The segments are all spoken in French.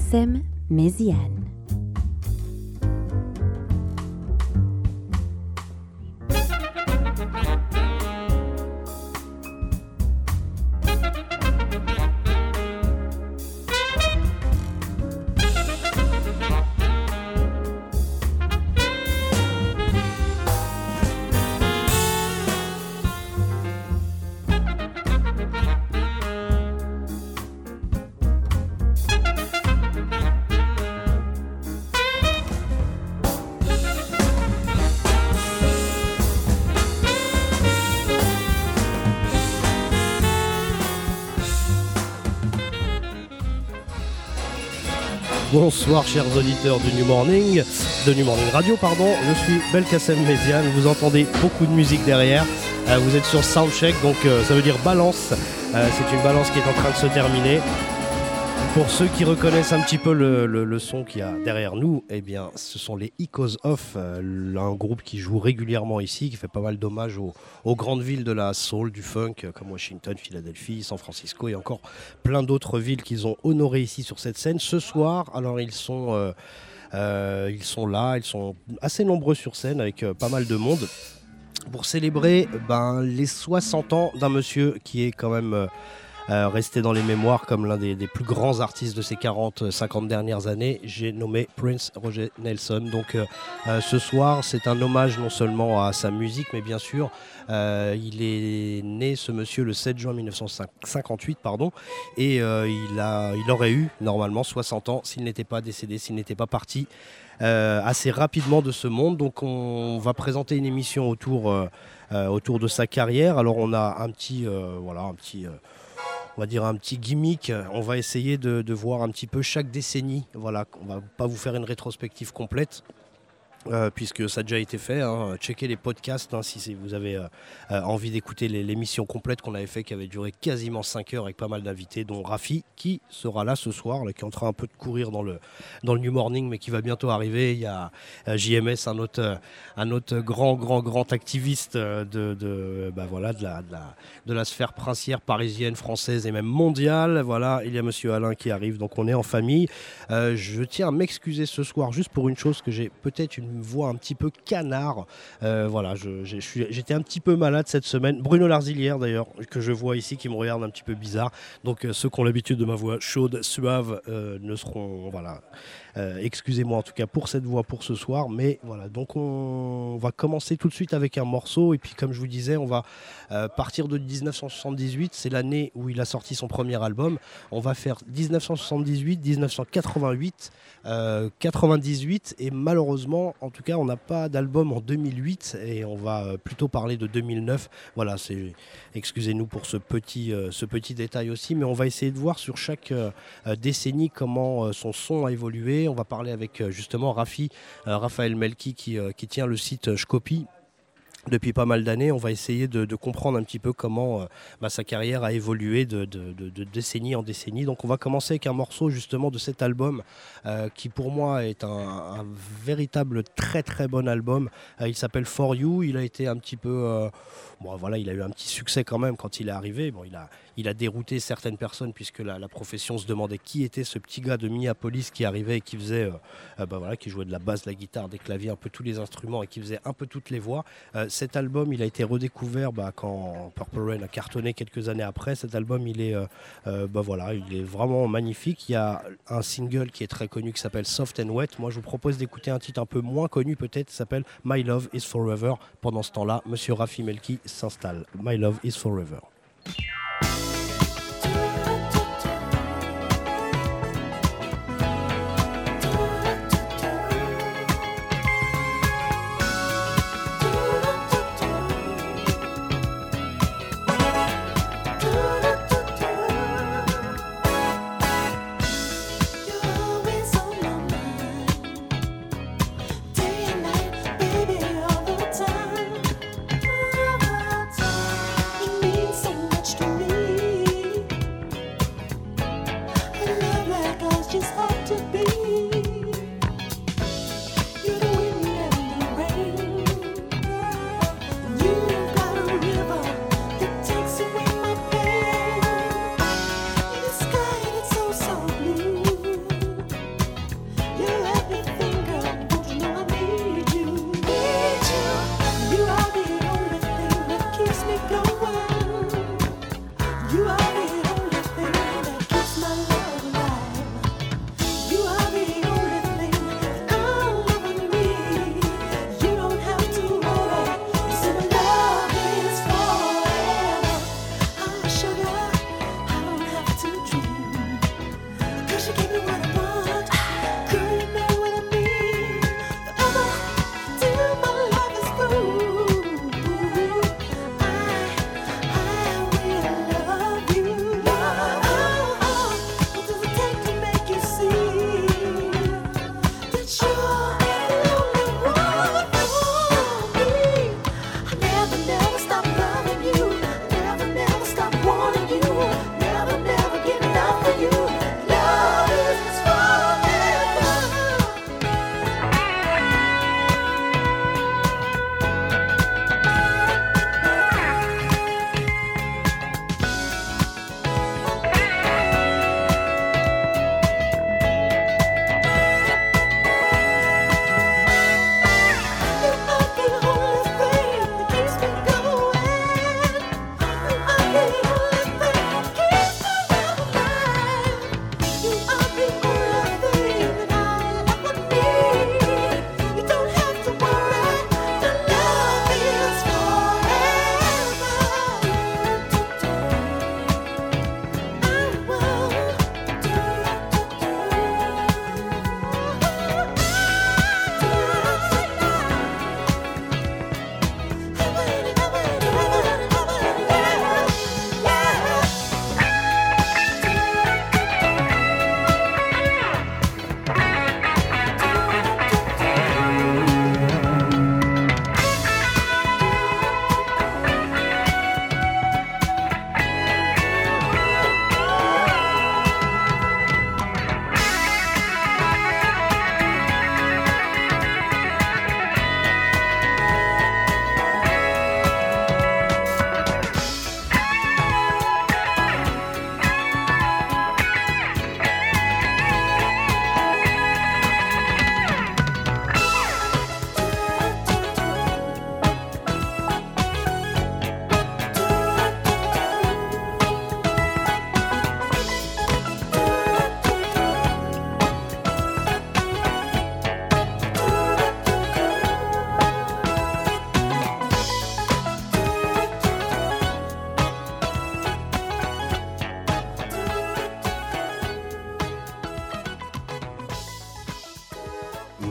Belkacem Méziane. Bonsoir chers auditeurs New Morning, de New Morning Radio, pardon. Je suis Belkacem Méziane, vous entendez beaucoup de musique derrière. Euh, vous êtes sur Soundcheck, donc euh, ça veut dire balance. Euh, c'est une balance qui est en train de se terminer. Pour ceux qui reconnaissent un petit peu le, son qu'il y a derrière nous, eh bien, ce sont les Icos Off, euh, un groupe qui joue régulièrement ici, qui fait pas mal d'hommages aux, grandes villes de la soul, du funk, euh, comme Washington, Philadelphie, San Francisco et encore plein d'autres villes qu'ils ont honorées ici sur cette scène. Ce soir, alors ils sont, euh, ils sont là, ils sont assez nombreux sur scène avec pas mal de monde pour célébrer ben, les 60 ans d'un monsieur qui est quand même resté dans les mémoires comme l'un des, plus grands artistes de ces 40-50 dernières années. J'ai nommé Prince Roger Nelson. Donc euh, euh, ce soir, c'est un hommage non seulement à sa musique, mais bien sûr, euh, il est né ce monsieur le 7 juin 1958, pardon, et euh, il, aurait eu normalement 60 ans s'il n'était pas décédé, s'il n'était pas parti euh, assez rapidement de ce monde. Donc on va présenter une émission autour, euh, euh, autour de sa carrière. Alors on a un petit, euh, voilà, un petit, euh, on va dire un petit gimmick. On va essayer de, voir un petit peu chaque décennie. Voilà, on va pas vous faire une rétrospective complète. Euh, puisque ça a déjà été fait, hein. checkez les podcasts hein, si vous avez euh, euh, envie d'écouter l'émission complète qu'on avait fait, qui avait duré quasiment 5 heures avec pas mal d'invités, dont Rafi, qui sera là ce soir, qui est en train un peu de courir dans le, dans le New Morning, mais qui va bientôt arriver. Il y a JMS, un autre, un autre grand, grand, grand activiste de, bah voilà, de, la, de, la, de la sphère princière parisienne, française et même mondiale. Voilà, il y a Monsieur Alain qui arrive, donc on est en famille. Je tiens à m'excuser ce soir juste pour une chose que j'ai peut-être une voix un petit peu canard. Euh, voilà, j'étais un petit peu malade cette semaine. Bruno Larzilière d'ailleurs, que je vois ici, qui me regarde un petit peu bizarre. Donc euh, ceux qui ont l'habitude de ma voix chaude, suave, euh, ne seront voilà. Excusez-moi en tout cas pour cette voix pour ce soir, mais voilà. Donc on va commencer tout de suite avec un morceau et puis comme je vous disais, on va partir de 1978. C'est l'année où il a sorti son premier album. On va faire 1978, 1988, euh, 98 et malheureusement, en tout cas, on n'a pas d'album en 2008 et on va euh, plutôt parler de 2009. Voilà, excusez-nous pour ce petit, euh, ce petit détail aussi, mais on va essayer de voir sur chaque euh, décennie comment son son a évolué. On va parler avec justement Rafi, Raphaël Melki qui, qui tient le site Shkopi depuis pas mal d'années. On va essayer de, comprendre un petit peu comment euh, bah, sa carrière a évolué de, de- décennie en décennie. Donc on va commencer avec un morceau justement de cet album euh, qui pour moi est un, véritable très très bon album. Euh, il s'appelle For You. Il a été un petit peu... bon voilà, il a eu un petit succès quand même quand il est arrivé. Bon, il a, il a dérouté certaines personnes puisque la, profession se demandait qui était ce petit gars de Minneapolis qui arrivait et qui faisait, euh, euh, bah qui jouait de la basse, de la guitare, des claviers, un peu tous les instruments et qui faisait un peu toutes les voix. Euh, cet album, il a été redécouvert bah, quand Purple Rain a cartonné quelques années après. Cet album, il est, bah, il est vraiment magnifique. Il y a un single qui est très connu qui s'appelle Soft and Wet. Moi, je vous propose d'écouter un titre un peu moins connu peut-être, qui s'appelle My Love Is Forever. Pendant ce temps-là, Monsieur Rafi Melki s'installe. My Love Is Forever.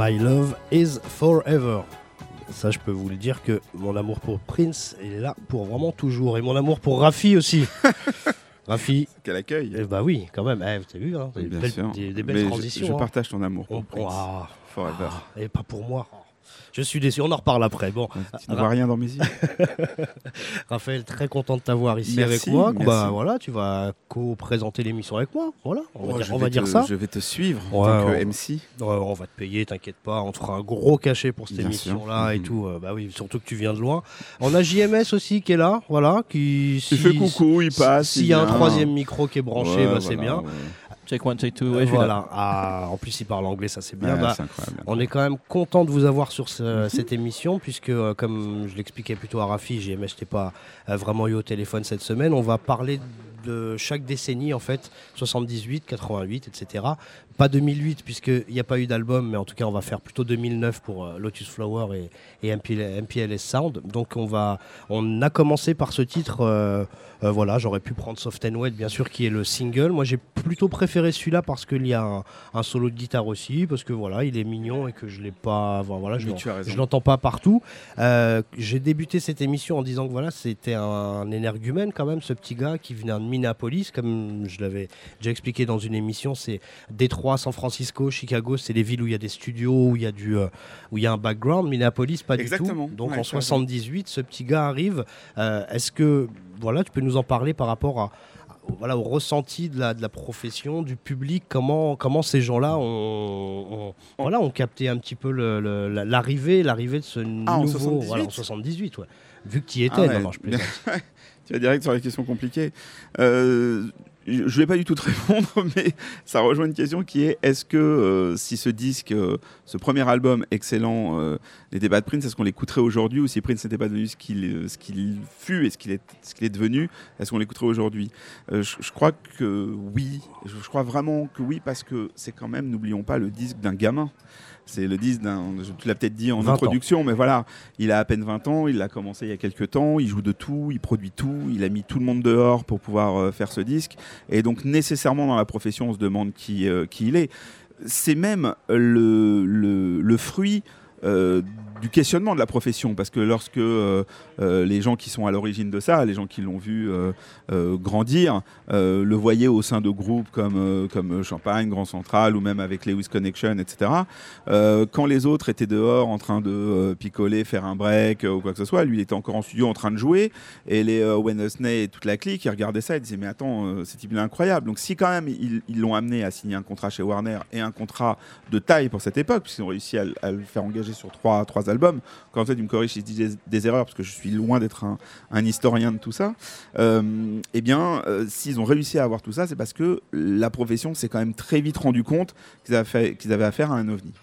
My love is forever. Ça, je peux vous le dire que mon amour pour Prince est là pour vraiment toujours. Et mon amour pour Rafi aussi. Rafi. Quel accueil. Eh bah oui, quand même. Eh, vu, hein, des, belles, sûr. des- des belles Mais je- transitions. Je, hein. partage ton amour pour Prince. ah, Forever. ah, et pas pour moi. Je suis déçu. On en reparle après. Bon, tu ne vois rien dans mes yeux. Raphaël, très content de t'avoir ici Merci, avec moi. merci. Bah voilà, tu vas co-présenter l'émission avec moi. Voilà, on va Oh, dire, on ça. Je vais te suivre en tant que. MC. Ouais, on va te payer, t'inquiète pas. On te fera un gros cachet pour cette émission-là et Mhm. tout. Euh, bah oui, surtout que tu viens de loin. On a JMS aussi qui est là, voilà, qui. Il fait coucou, il passe. S'il il y a un troisième micro qui est branché, Ouais, bah, c'est bien. Ouais. Check one, check two, ouais, je suis là. voilà. Ah, en plus, il parle anglais, ça c'est bien. Ouais, Bah, on est quand même content de vous avoir sur ce- Mhm. cette émission, puisque, euh, comme je l'expliquais plutôt à Rafi, JMS, je t'ai pas euh, vraiment eu au téléphone cette semaine. On va parler de chaque décennie, en fait, 78, 88, etc. Pas 2008, puisqu'il n'y a pas eu d'album, mais en tout cas, on va faire plutôt 2009 pour euh, Lotus Flower et, et MPL MPLS Sound. Donc, on, va, on a commencé par ce titre. Euh, voilà, j'aurais pu prendre Soft and Wet, bien sûr, qui est le single. Moi, j'ai plutôt préféré celui-là parce qu'il y a un, un solo de guitare aussi, parce que voilà, il est mignon et que je l'ai pas. Voilà, je l'entends pas partout. Euh, j'ai débuté cette émission en disant que voilà, c'était un énergumène quand même, ce petit gars qui venait de Minneapolis, comme je l'avais déjà expliqué dans une émission. C'est Détroit, San Francisco, Chicago, c'est les villes où il y a des studios, où il y a du, euh, où il y a un background. Minneapolis, pas Exactement. du tout. Donc Ouais, en tu as raison. 78, ce petit gars arrive. Est-ce que voilà, tu peux nous en parler par rapport à voilà, au ressenti de la, de la profession, du public, comment, comment ces gens-là ont, ont- voilà, ont capté un petit peu l'arrivée, l'arrivée de ce Ah, en nouveau, 78? voilà, en 78, ouais. Vu que tu y étais, Ah ouais. non, non, je plaisante. Tu vas direct sur les questions compliquées. Euh, je ne vais pas du tout te répondre, mais ça rejoint une question qui est est-ce que euh, si ce disque, euh, ce premier album excellent, euh, les débats de Prince, est-ce qu'on l'écouterait aujourd'hui ou si Prince n'était pas devenu ce qu'il euh, ce qu'il fut et ce qu'il est, ce est devenu, est-ce qu'on l'écouterait aujourd'hui? Je, crois que oui. Je crois vraiment que oui parce que c'est quand même, n'oublions pas, le disque d'un gamin. C'est le disque d'un. Tu l'as peut-être dit en 20 ans. introduction, mais voilà, il a à peine 20 ans, il a commencé il y a quelques temps, il joue de tout, il produit tout, il a mis tout le monde dehors pour pouvoir euh, faire ce disque. Et donc, nécessairement, dans la profession, on se demande qui, euh, qui il est. C'est même le, le, le fruit. euh, du questionnement de la profession parce que lorsque euh, euh, les gens qui sont à l'origine de ça, les gens qui l'ont vu euh, grandir, le voyaient au sein de groupes comme, comme Champagne, Grand Central ou même avec Lewis Connection, etc. Quand les autres étaient dehors en train de picoler, faire un break ou quoi que ce soit, lui il était encore en studio en train de jouer et les Wednesday et toute la clique ils regardaient ça et disaient mais attends c'est type incroyable donc si quand même ils l'ont amené à signer un contrat chez Warner et un contrat de taille pour cette époque puisqu'ils ont réussi à le faire engager sur trois, trois albums. Quand tu me corrige si je dis des, erreurs parce que je suis loin d'être un, historien de tout ça. Euh, eh bien euh, s'ils ont réussi à avoir tout ça c'est parce que la profession s'est quand même très vite rendu compte fait- qu'ils avaient affaire à un ovni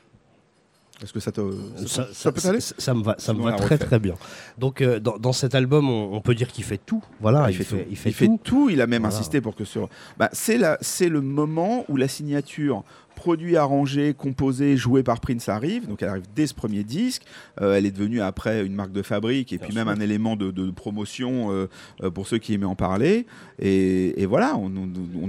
est-ce que ça te Ça, ça peut aller ça- me va, ça me très très bien. Donc euh, dans, dans cet album, on, on peut dire qu'il fait tout. Voilà, Ah, il, fait, tout. il fait tout. Il a même Voilà. insisté pour que sur. Bah, c'est la- c'est le moment où la signature produit, arrangé, composé, joué par Prince arrive. Donc elle arrive dès ce premier disque. Euh, elle est devenue après une marque de fabrique et Bien puis sûr. même un élément de, de promotion euh, euh, pour ceux qui aimaient en parler. Et, et voilà, on- on- on-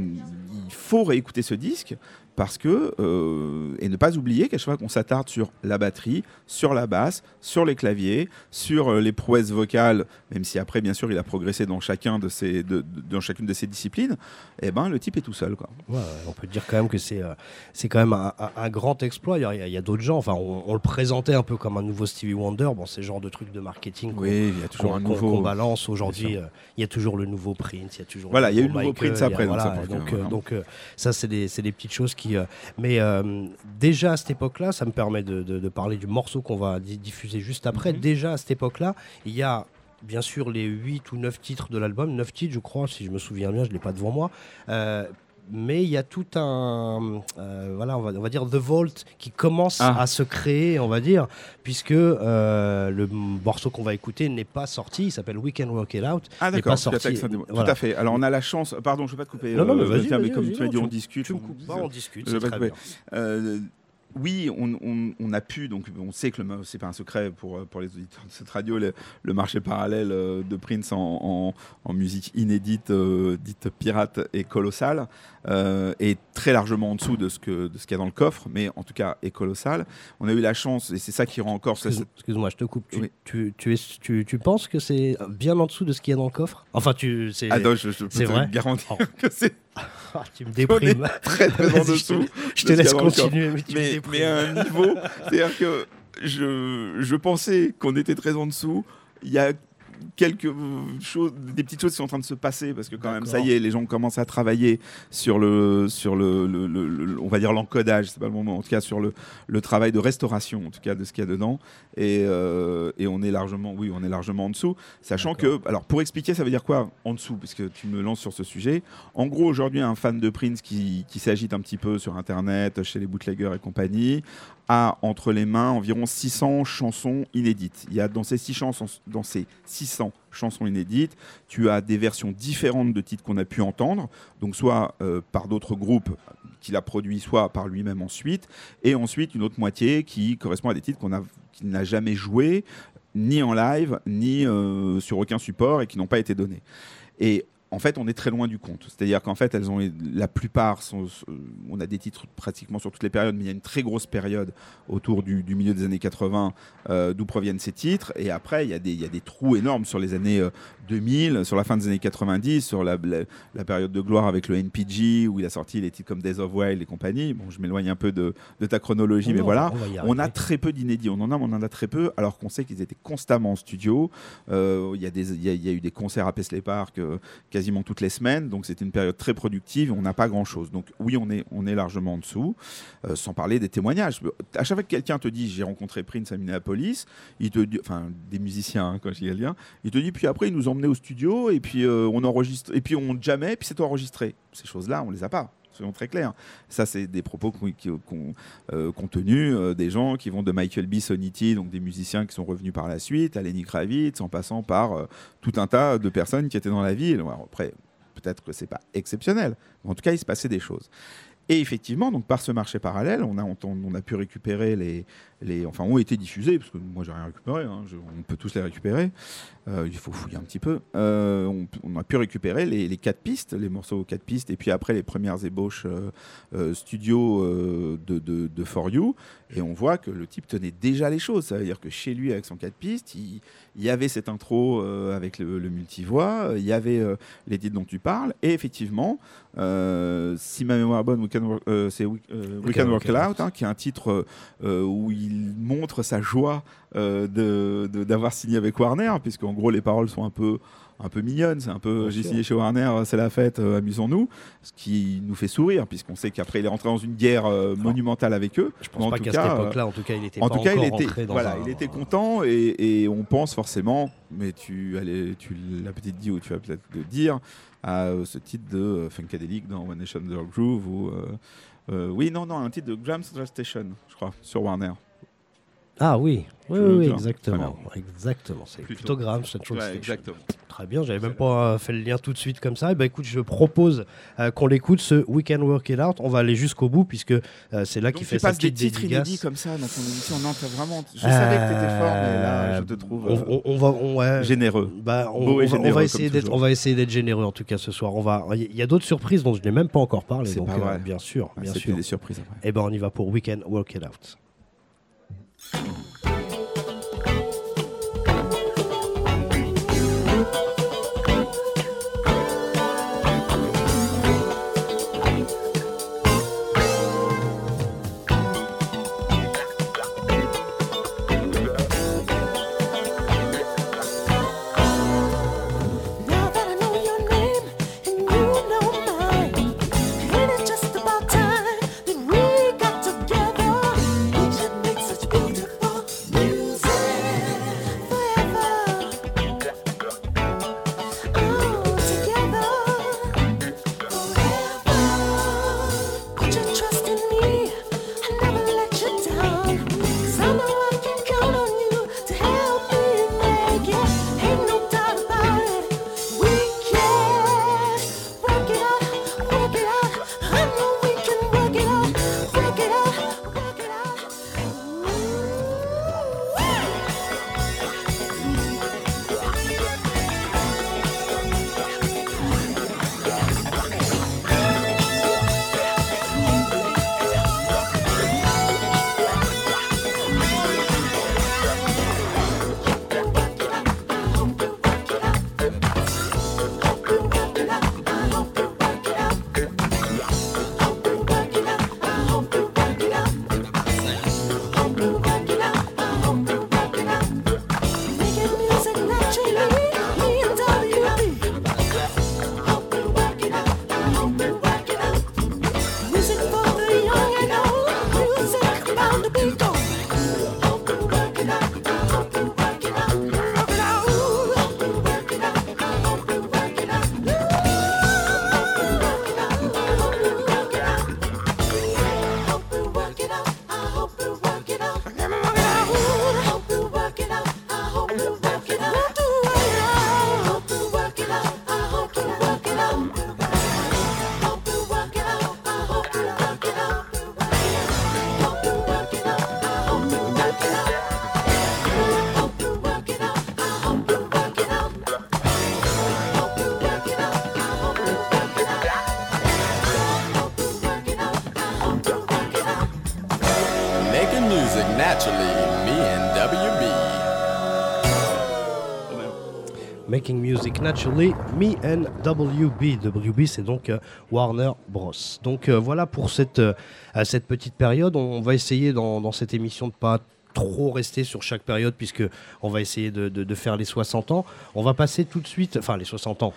il faut réécouter ce disque parce que euh, et ne pas oublier qu'à chaque fois qu'on s'attarde sur la batterie, sur la basse, sur les claviers, sur euh, les prouesses vocales, même si après bien sûr il a progressé dans chacun de ces, de- dans chacune de ces disciplines, eh ben le type est tout seul quoi. Ouais, on peut dire quand même que c'est euh, c'est quand même un, un- un grand exploit. Il y a, d'autres gens. Enfin, on, on le présentait un peu comme un nouveau Stevie Wonder. Bon, c'est le genre de truc de marketing Oui, il y a toujours un nouveau. balance aujourd'hui. Euh, Il y a toujours le nouveau Prince. Il y a toujours Voilà, il y a eu le nouveau Prince a- après, donc voilà, donc, voilà. donc, ça, c'est des, c'est des petites choses qui. Euh, mais euh, déjà à cette époque-là, ça me permet de, de- de parler du morceau qu'on va di- diffuser juste après. Mhm. Déjà à cette époque-là, il y a bien sûr les 8 ou 9 titres de l'album, 9 titres je crois, si je me souviens bien, je ne l'ai pas devant moi. Euh, mais il y a tout un, euh, voilà, on va, on va dire The Vault qui commence Ah. à se créer, on va dire, puisque euh, le morceau qu'on va écouter n'est pas sorti. Il s'appelle We Can Work It Out. Ah d'accord, pas sorti. tout à fait. Alors on a la chance, pardon, je ne vais pas te couper. Non, non, mais euh, vas-y, vas-y, comme vas-y, tu as non, dit, on discute. Tu me on- coupes pas, on discute, Je vais pas bien. couper. Euh, oui, on, on- on a pu, donc on sait que c'est pas un secret pour, pour les auditeurs de cette radio, le, le marché parallèle euh, de Prince en, en- en musique inédite, euh, dite pirate, est colossal, euh, et très largement en dessous de ce que- de ce qu'il y a dans le coffre, mais en tout cas est colossal. On a eu la chance, et c'est ça qui rend encore... Excuse- Excuse-moi, je te coupe. Tu, Oui. tu, tu, es, tu, tu penses que c'est bien en dessous de ce qu'il y a dans le coffre? Enfin, tu, c'est, Ah c'est te vrai? garantir Oh. que c'est Ah, tu me déprimes. très très en Vas-y, je te- dessous. Je de te laisse continuer, mais tu me déprimes. mais à un niveau, c'est-à-dire que je, je pensais qu'on était très en dessous. Il y a quelques choses, des petites choses qui sont en train de se passer parce que quand même, ça y est, les gens commencent à travailler sur le, sur le, le- le- le- on va dire l'encodage, c'est pas le moment, en tout cas sur le, le travail de restauration, en tout cas de ce qu'il y a dedans, et, euh, et on est largement, oui, on est largement en dessous, sachant que, alors pour expliquer, ça veut dire quoi en dessous, puisque tu me lances sur ce sujet? En gros, aujourd'hui, un fan de Prince qui, qui s'agite un petit peu sur Internet, chez les bootleggers et compagnie, a entre les mains environ 600 chansons inédites. Il y a dans ces, six chansons, dans ces 600 chansons inédites, tu as des versions différentes de titres qu'on a pu entendre, donc soit euh, par d'autres groupes qu'il a produits, soit par lui-même ensuite, et ensuite une autre moitié qui correspond à des titres qu'on a, qu'il n'a jamais joués, ni en live, ni euh, sur aucun support, et qui n'ont pas été donnés. Et en fait, on est très loin du compte. C'est-à-dire qu'en fait, elles ont la plupart sont, euh, on a des titres pratiquement sur toutes les périodes, mais il y a une très grosse période autour du, du milieu des années 80 euh, d'où proviennent ces titres. Et après, il y, a des, il y a des trous énormes sur les années euh, 2000, sur la fin des années 90, sur la, la- la période de gloire avec le NPG où il a sorti les titres comme Days of Wild et compagnie. Bon, je m'éloigne un peu de, de ta chronologie, mais Non, voilà. on a très peu d'inédits, on en a, mais on en a très peu, alors qu'on sait qu'ils étaient constamment en studio. Euh, Il y, a des- il y a- il y a eu des concerts à Paisley Park euh, quasiment toutes les semaines, donc c'était une période très productive. On n'a pas grand-chose. Donc oui, on est, largement en dessous, euh, sans parler des témoignages. À chaque fois que quelqu'un te dit j'ai rencontré Prince à Minneapolis, il te dit, enfin des musiciens hein, quand je dis quelqu'un, il te dit puis après il nous emmenait au studio et puis euh, on enregistre et puis on jamais, puis c'est enregistré. Ces choses-là, on les a pas soyons très clairs. Ça, c'est des propos qui euh, euh, des gens qui vont de Michael B. Sonity, donc des musiciens qui sont revenus par la suite, à Lenny Kravitz, en passant par euh, tout un tas de personnes qui étaient dans la ville. après, peut-être que c'est pas exceptionnel, mais en tout cas, il se passait des choses. Et effectivement, donc par ce marché parallèle, on a pu récupérer les, les, enfin, ont été diffusés, parce que moi j'ai rien récupéré, hein, on peut tous les récupérer, euh, il faut fouiller un petit peu. Euh, on, a pu récupérer les, les, quatre pistes, les morceaux quatre pistes, et puis après les premières ébauches euh, studio de, de, de, For You, et on voit que le type tenait déjà les choses. Ça veut dire que chez lui, avec son quatre pistes, il, y avait cette intro avec le, le multivoix, il y avait les titres dont tu parles, et effectivement, si ma mémoire est bonne, c'est We, Can Work It Out, hein, qui est un titre où il il montre sa joie euh, d'avoir signé avec Warner, puisqu'en gros les paroles sont un peu un peu mignonnes, c'est un peu j'ai signé chez Warner, c'est la fête, euh, amusons-nous, ce qui nous fait sourire puisqu'on sait qu'après il est rentré dans une guerre euh, monumentale avec eux. Je pense pas qu'à cette époque-là, en tout cas, il était en tout cas, il était voilà, il était content et, on pense forcément, mais tu allais, tu l'as peut-être dit ou tu vas peut-être le dire à ce titre de Funkadelic dans One Nation Under Groove ou oui non non un titre de Grams Station, je crois, sur Warner. Ah oui, oui, oui, exactement. Exactement, c'est plutôt, grave Central ouais, Exactement. Très bien, j'avais même pas euh, fait le lien tout de suite comme ça. Et eh ben, écoute, je propose euh, qu'on l'écoute ce Weekend Work It Out. On va aller jusqu'au bout puisque euh, c'est là qu'il fait sa petite des titres inédits comme ça dans ton émission. Non, vraiment. Je savais que tu étais fort, mais là, je te trouve on, va, généreux. Bah, on, on, va essayer d'être, on va essayer d'être généreux en tout cas ce soir. On va. Il y a d'autres surprises dont je n'ai même pas encore parlé. Donc, pas bien sûr, bien sûr. des surprises. Et eh ben, on y va pour Weekend Work It Out. Thank you. Music Naturally, Me and WB. WB, c'est donc euh, Warner Bros. Donc euh, voilà pour cette, euh, cette petite période. On, va essayer dans, cette émission de pas trop rester sur chaque période puisque on va essayer de, faire les 60 ans. On va passer tout de suite, enfin les 60 ans,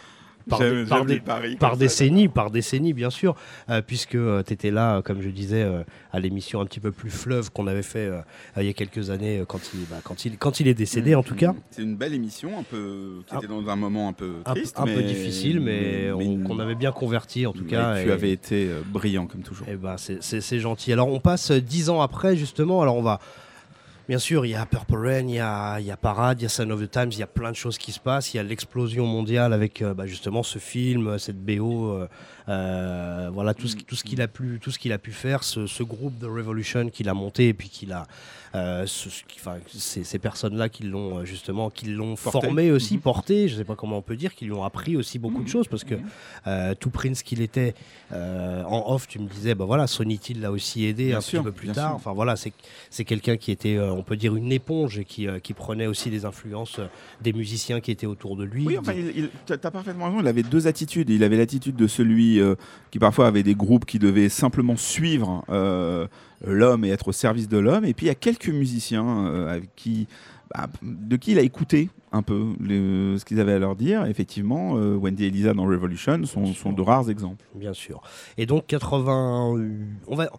par, décennies, par décennies, bien sûr, euh, puisque euh, tu étais là, comme je disais, à l'émission un petit peu plus fleuve qu'on avait fait il y a quelques années, quand il, bah, quand il, quand il est décédé, en tout cas. C'est une belle émission, un peu, qui était dans un moment un peu triste. Un, peu difficile, mais, qu'on avait bien converti, en tout cas. Tu avais été brillant, comme toujours. Et eh ben, c'est gentil. Alors, on passe dix ans après, justement. Alors, on va Bien sûr, il y a Purple Rain, il y a, il y a Parade, il y a Sign of the Times, il y a plein de choses qui se passent. Il y a l'explosion mondiale avec euh, bah, justement ce film, cette BO, euh, euh, voilà tout ce, tout ce qu'il a pu, tout ce qu'il a pu faire, ce, ce, groupe de Revolution qu'il a monté et puis qu'il a, euh, ces, personnes-là qui l'ont euh, justement, qui l'ont formé aussi, mhm. porté, je ne sais pas comment on peut dire, qui lui ont appris aussi beaucoup de mhm. choses parce que mhm. euh, tout Prince qu'il était en off, tu me disais, bah voilà, Sony Till l'a aussi aidé un petit peu plus tard. Enfin voilà, c'est quelqu'un qui était, on peut dire, une éponge et qui, qui prenait aussi des influences des musiciens qui étaient autour de lui. Oui, enfin, tu as parfaitement raison. Il avait deux attitudes. Il avait l'attitude de celui qui parfois avait des groupes qui devaient simplement suivre l'homme et être au service de l'homme. Et puis il y a quelques musiciens euh, qui, bah, de qui il a écouté un peu ce qu'ils avaient à leur dire. effectivement, euh, Wendy et Lisa dans Revolution sont, sont, de rares exemples. Bien sûr. Et donc 80, on va,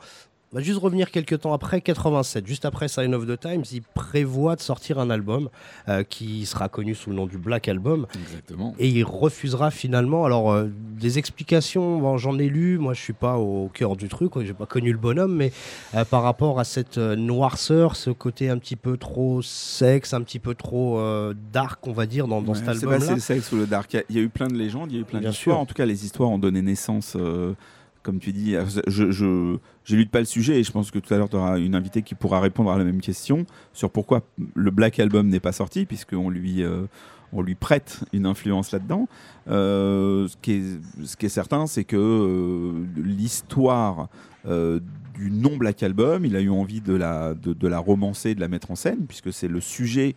on va juste revenir quelques temps après, 87, juste après Sign of the Times, il prévoit de sortir un album euh, qui sera connu sous le nom du Black Album. Exactement. Et il refusera finalement. Alors, euh, des explications, j'en ai lu, moi je suis pas au cœur du truc, j'ai pas connu le bonhomme, mais euh, par rapport à cette noirceur, ce côté un petit peu trop sexe, un petit peu trop dark, on va dire, dans, dans cet album-là. C'est le sexe ou le dark. Il y, a eu plein de légendes, il y a eu plein d'histoires. En tout cas, les histoires ont donné naissance comme tu dis, je, je j'élude pas le sujet et je pense que tout à l'heure tu auras une invitée qui pourra répondre à la même question sur pourquoi le Black Album n'est pas sorti, puisqu'on lui, euh, on lui prête une influence là-dedans. Euh, ce, qui est, ce qui est certain, c'est que euh, l'histoire du non Black Album, il a eu envie de la, de, de la romancer, de la mettre en scène, puisque c'est le sujet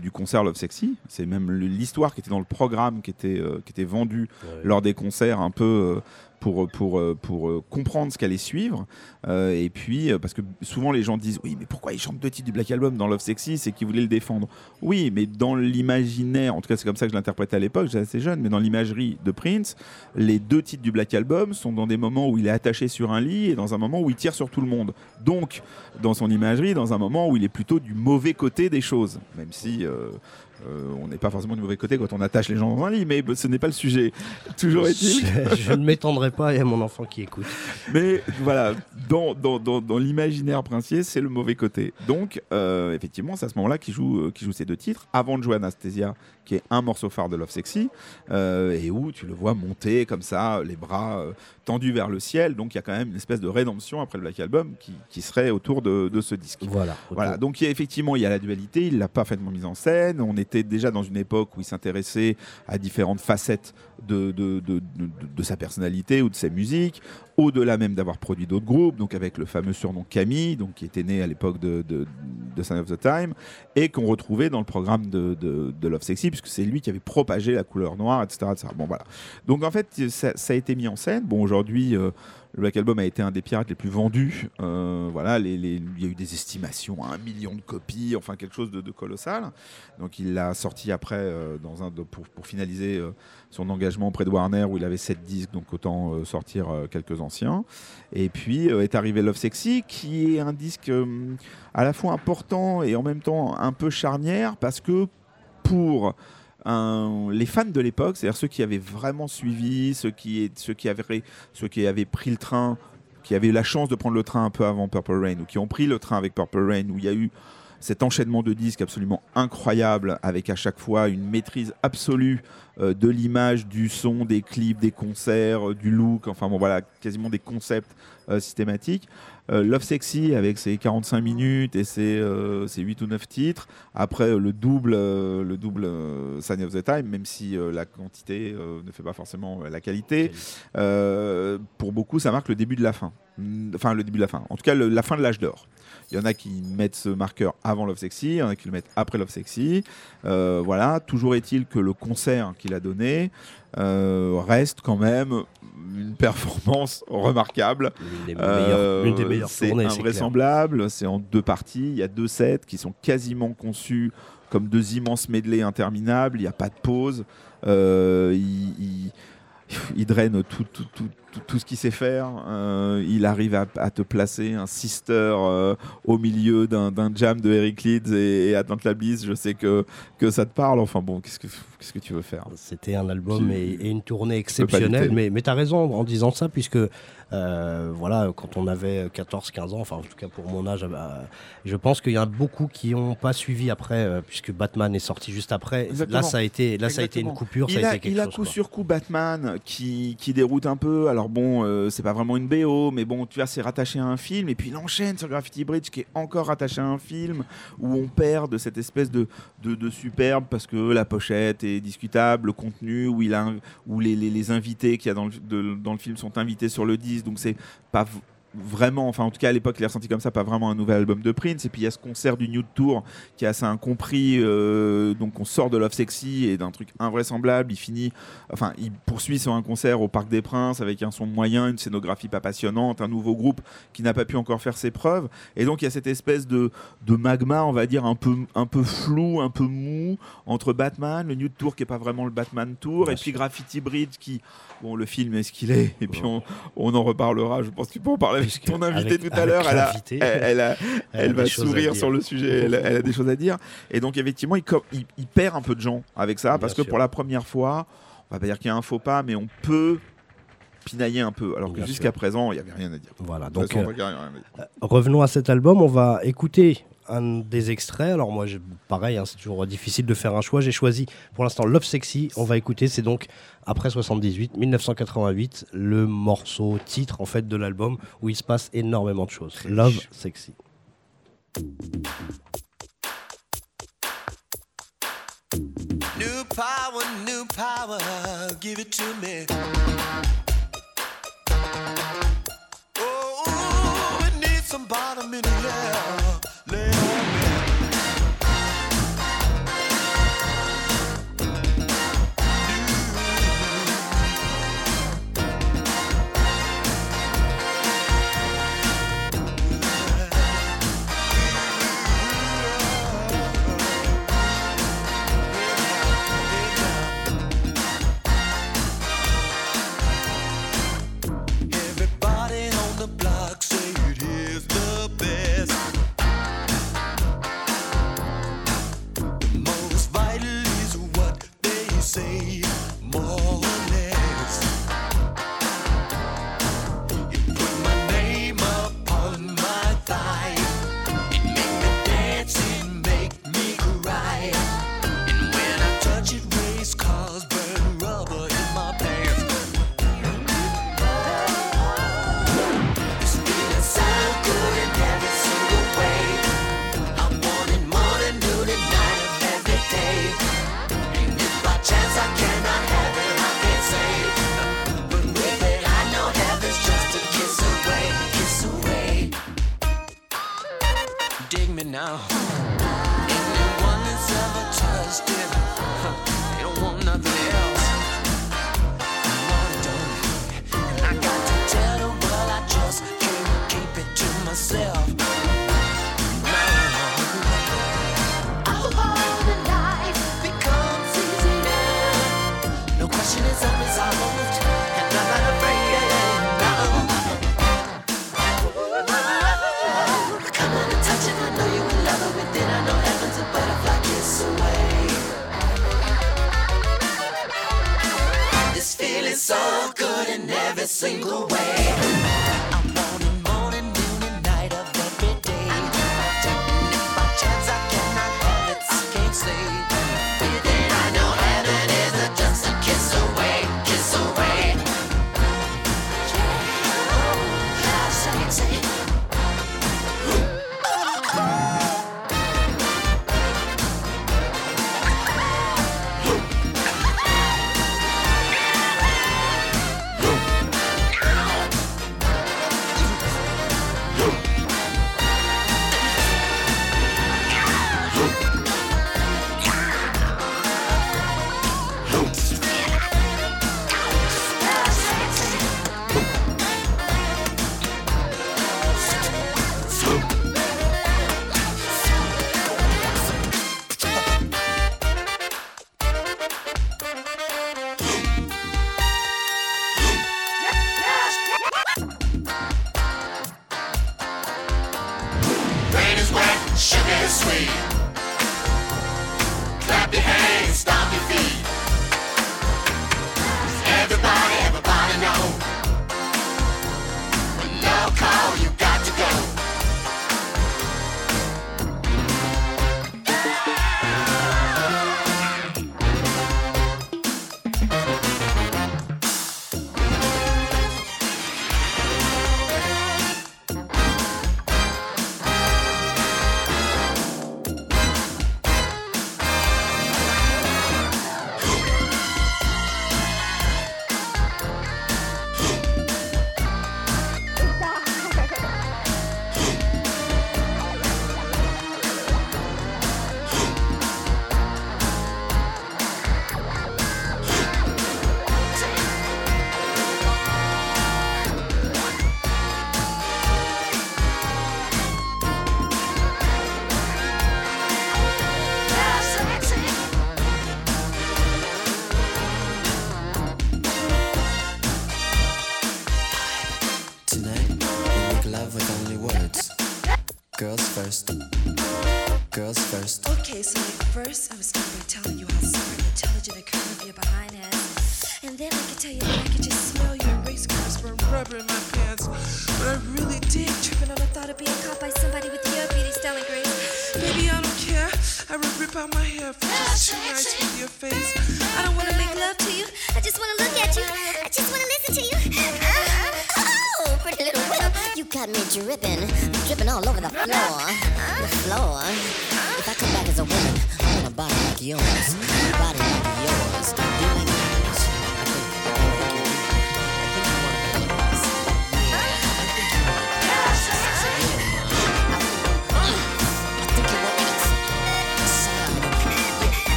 du concert Love Sexy. C'est même l'histoire qui était dans le programme, qui était, qui était vendu lors des concerts, un peu pour, pour, euh, pour euh, comprendre ce qu'allait suivre. Euh, et puis, parce que souvent les gens disent Oui, mais pourquoi il chante deux titres du Black Album dans Love Sexy? C'est qu'il voulait le défendre. Oui, mais dans l'imaginaire, en tout cas, c'est comme ça que je l'interprétais à l'époque, j'étais assez jeune, mais dans l'imagerie de Prince, les deux titres du Black Album sont dans des moments où il est attaché sur un lit et dans un moment où il tire sur tout le monde. Donc, dans son imagerie, dans un moment où il est plutôt du mauvais côté des choses, même si. On n'est pas forcément du mauvais côté quand on attache les gens dans un lit, mais ce n'est pas le sujet. Toujours est-il. Je, ne m'étendrai pas, il y a mon enfant qui écoute. Mais voilà, dans, dans, l'imaginaire princier, c'est le mauvais côté. Donc, euh, effectivement, c'est à ce moment-là qu'il joue, euh, joue ces deux titres, avant de jouer Anastasia, qui est un morceau phare de Love Sexy, et où tu le vois monter comme ça, les bras tendus vers le ciel. Donc, il y a quand même une espèce de rédemption après le Black Album qui, serait autour de, ce disque. Voilà. voilà. Donc, y a, effectivement, il y a la dualité, il l'a parfaitement mise en scène. On est déjà dans une époque où il s'intéressait à différentes facettes de, de, de, sa personnalité ou de sa musique, au-delà même d'avoir produit d'autres groupes, donc avec le fameux surnom Camille, donc qui était né à l'époque de, Sign of the Time, et qu'on retrouvait dans le programme de, Love Sexy, puisque c'est lui qui avait propagé la couleur noire, etc. Bon, voilà. Donc en fait, ça, a été mis en scène. Bon, aujourd'hui, euh, le Black Album a été un des pirates les plus vendus. Euh, voilà, il y a eu des estimations à un million de copies, enfin quelque chose de, colossal. Donc il l'a sorti après euh, pour finaliser euh, son engagement auprès de Warner où il avait 7 disques, donc autant sortir quelques anciens. Et puis est arrivé Love Sexy, qui est un disque à la fois important et en même temps un peu charnière parce que pour les fans de l'époque, c'est-à-dire ceux qui avaient vraiment suivi, ceux qui, avaient, ceux qui avaient pris le train, qui avaient eu la chance de prendre le train un peu avant Purple Rain, ou qui ont pris le train avec Purple Rain, où il y a eu cet enchaînement de disques absolument incroyable, avec à chaque fois une maîtrise absolue euh, de l'image, du son, des clips, des concerts, euh, du look, enfin bon voilà, quasiment des concepts euh, systématiques. Love Sexy avec ses 45 minutes et ses, ses, 8 ou 9 titres. Après le double, le double Sign of the Time, même si la quantité ne fait pas forcément la qualité. pour beaucoup, ça marque le début de la fin. Enfin, le début de la fin. En tout cas, le- la fin de l'âge d'or. Il y en a qui mettent ce marqueur avant Love Sexy, il y en a qui le mettent après Love Sexy. Euh, voilà. Toujours est-il que le concert qu'il a donné euh, reste quand même une performance remarquable. L'une des meilleures, Euh, meilleures c'est invraisemblable. C'est en deux parties. Il y a deux sets qui sont quasiment conçus comme deux immenses medley interminables. Il n'y a pas de pause. Euh, il, il- il draine tout, tout, tout, tout, ce qu'il sait faire. Euh, il arrive à, à te placer un sister euh, au milieu d'un jam de Eric Leeds et, et Atlanta Bliss. Je sais que, que ça te parle. Enfin bon, qu'est-ce que, qu'est-ce que tu veux faire? C'était un album et, et une tournée exceptionnelle. Mais, mais tu as raison en disant ça, puisque euh, voilà, quand on avait 14-15 ans, enfin en tout cas pour mon âge, bah, je pense qu'il y en a beaucoup qui n'ont pas suivi après, puisque Batman est sorti juste après. Exactement. Là, ça a été, là, ça a été une coupure, ça il a a, été quelque il a chose. coup quoi. sur coup Batman qui, qui déroute un peu. Alors bon, euh, c'est pas vraiment une BO, mais bon, tu vois, c'est rattaché à un film. Et puis il enchaîne sur Graffiti Bridge qui est encore rattaché à un film où on perd de cette espèce de, superbe parce que la pochette est discutable, le contenu, où, les, invités qu'il y a dans le, dans le film sont invités sur le disque. Donc c'est pas vraiment, enfin en tout cas à l'époque il est ressenti comme ça, pas vraiment un nouvel album de Prince. Et puis il y a ce concert du Nude Tour qui est assez incompris. euh, donc on sort de Love Sexy et d'un truc invraisemblable. Il finit, enfin il poursuit sur un concert au Parc des Princes avec un son moyen, une scénographie pas passionnante, un nouveau groupe qui n'a pas pu encore faire ses preuves. Et donc il y a cette espèce de, de magma, on va dire un peu, un peu flou, un peu mou entre Batman, le Nude Tour qui est pas vraiment le Batman Tour, et puis. Graffiti Bridge qui, bon le film est ce qu'il est. Et puis on, on en reparlera. Je pense que tu peux en parler avec ton invité avec- tout à l'heure. Elle, a- l'invité, elle, elle a- elle a elle des va sourire sur le sujet. Elle, a des choses à dire. Et donc effectivement, il, co- il- il perd un peu de gens avec ça Bien parce que pour la première fois, on va pas dire qu'il y a un faux pas, mais on peut pinailler un peu. Alors que jusqu'à présent, il n'y avait rien à dire. Voilà, donc façon, euh, revenons à cet album. On va écouter un des extraits. Alors moi, je- pareil, hein, c'est toujours difficile de faire un choix. J'ai choisi pour l'instant Love Sexy. On va écouter. C'est donc après 78, 1988, le morceau titre en fait de l'album où il se passe énormément de choses. Love Sexy. New power, new power, give it to me. Oh, it needs some bottom in the air. Now. So good in every single way.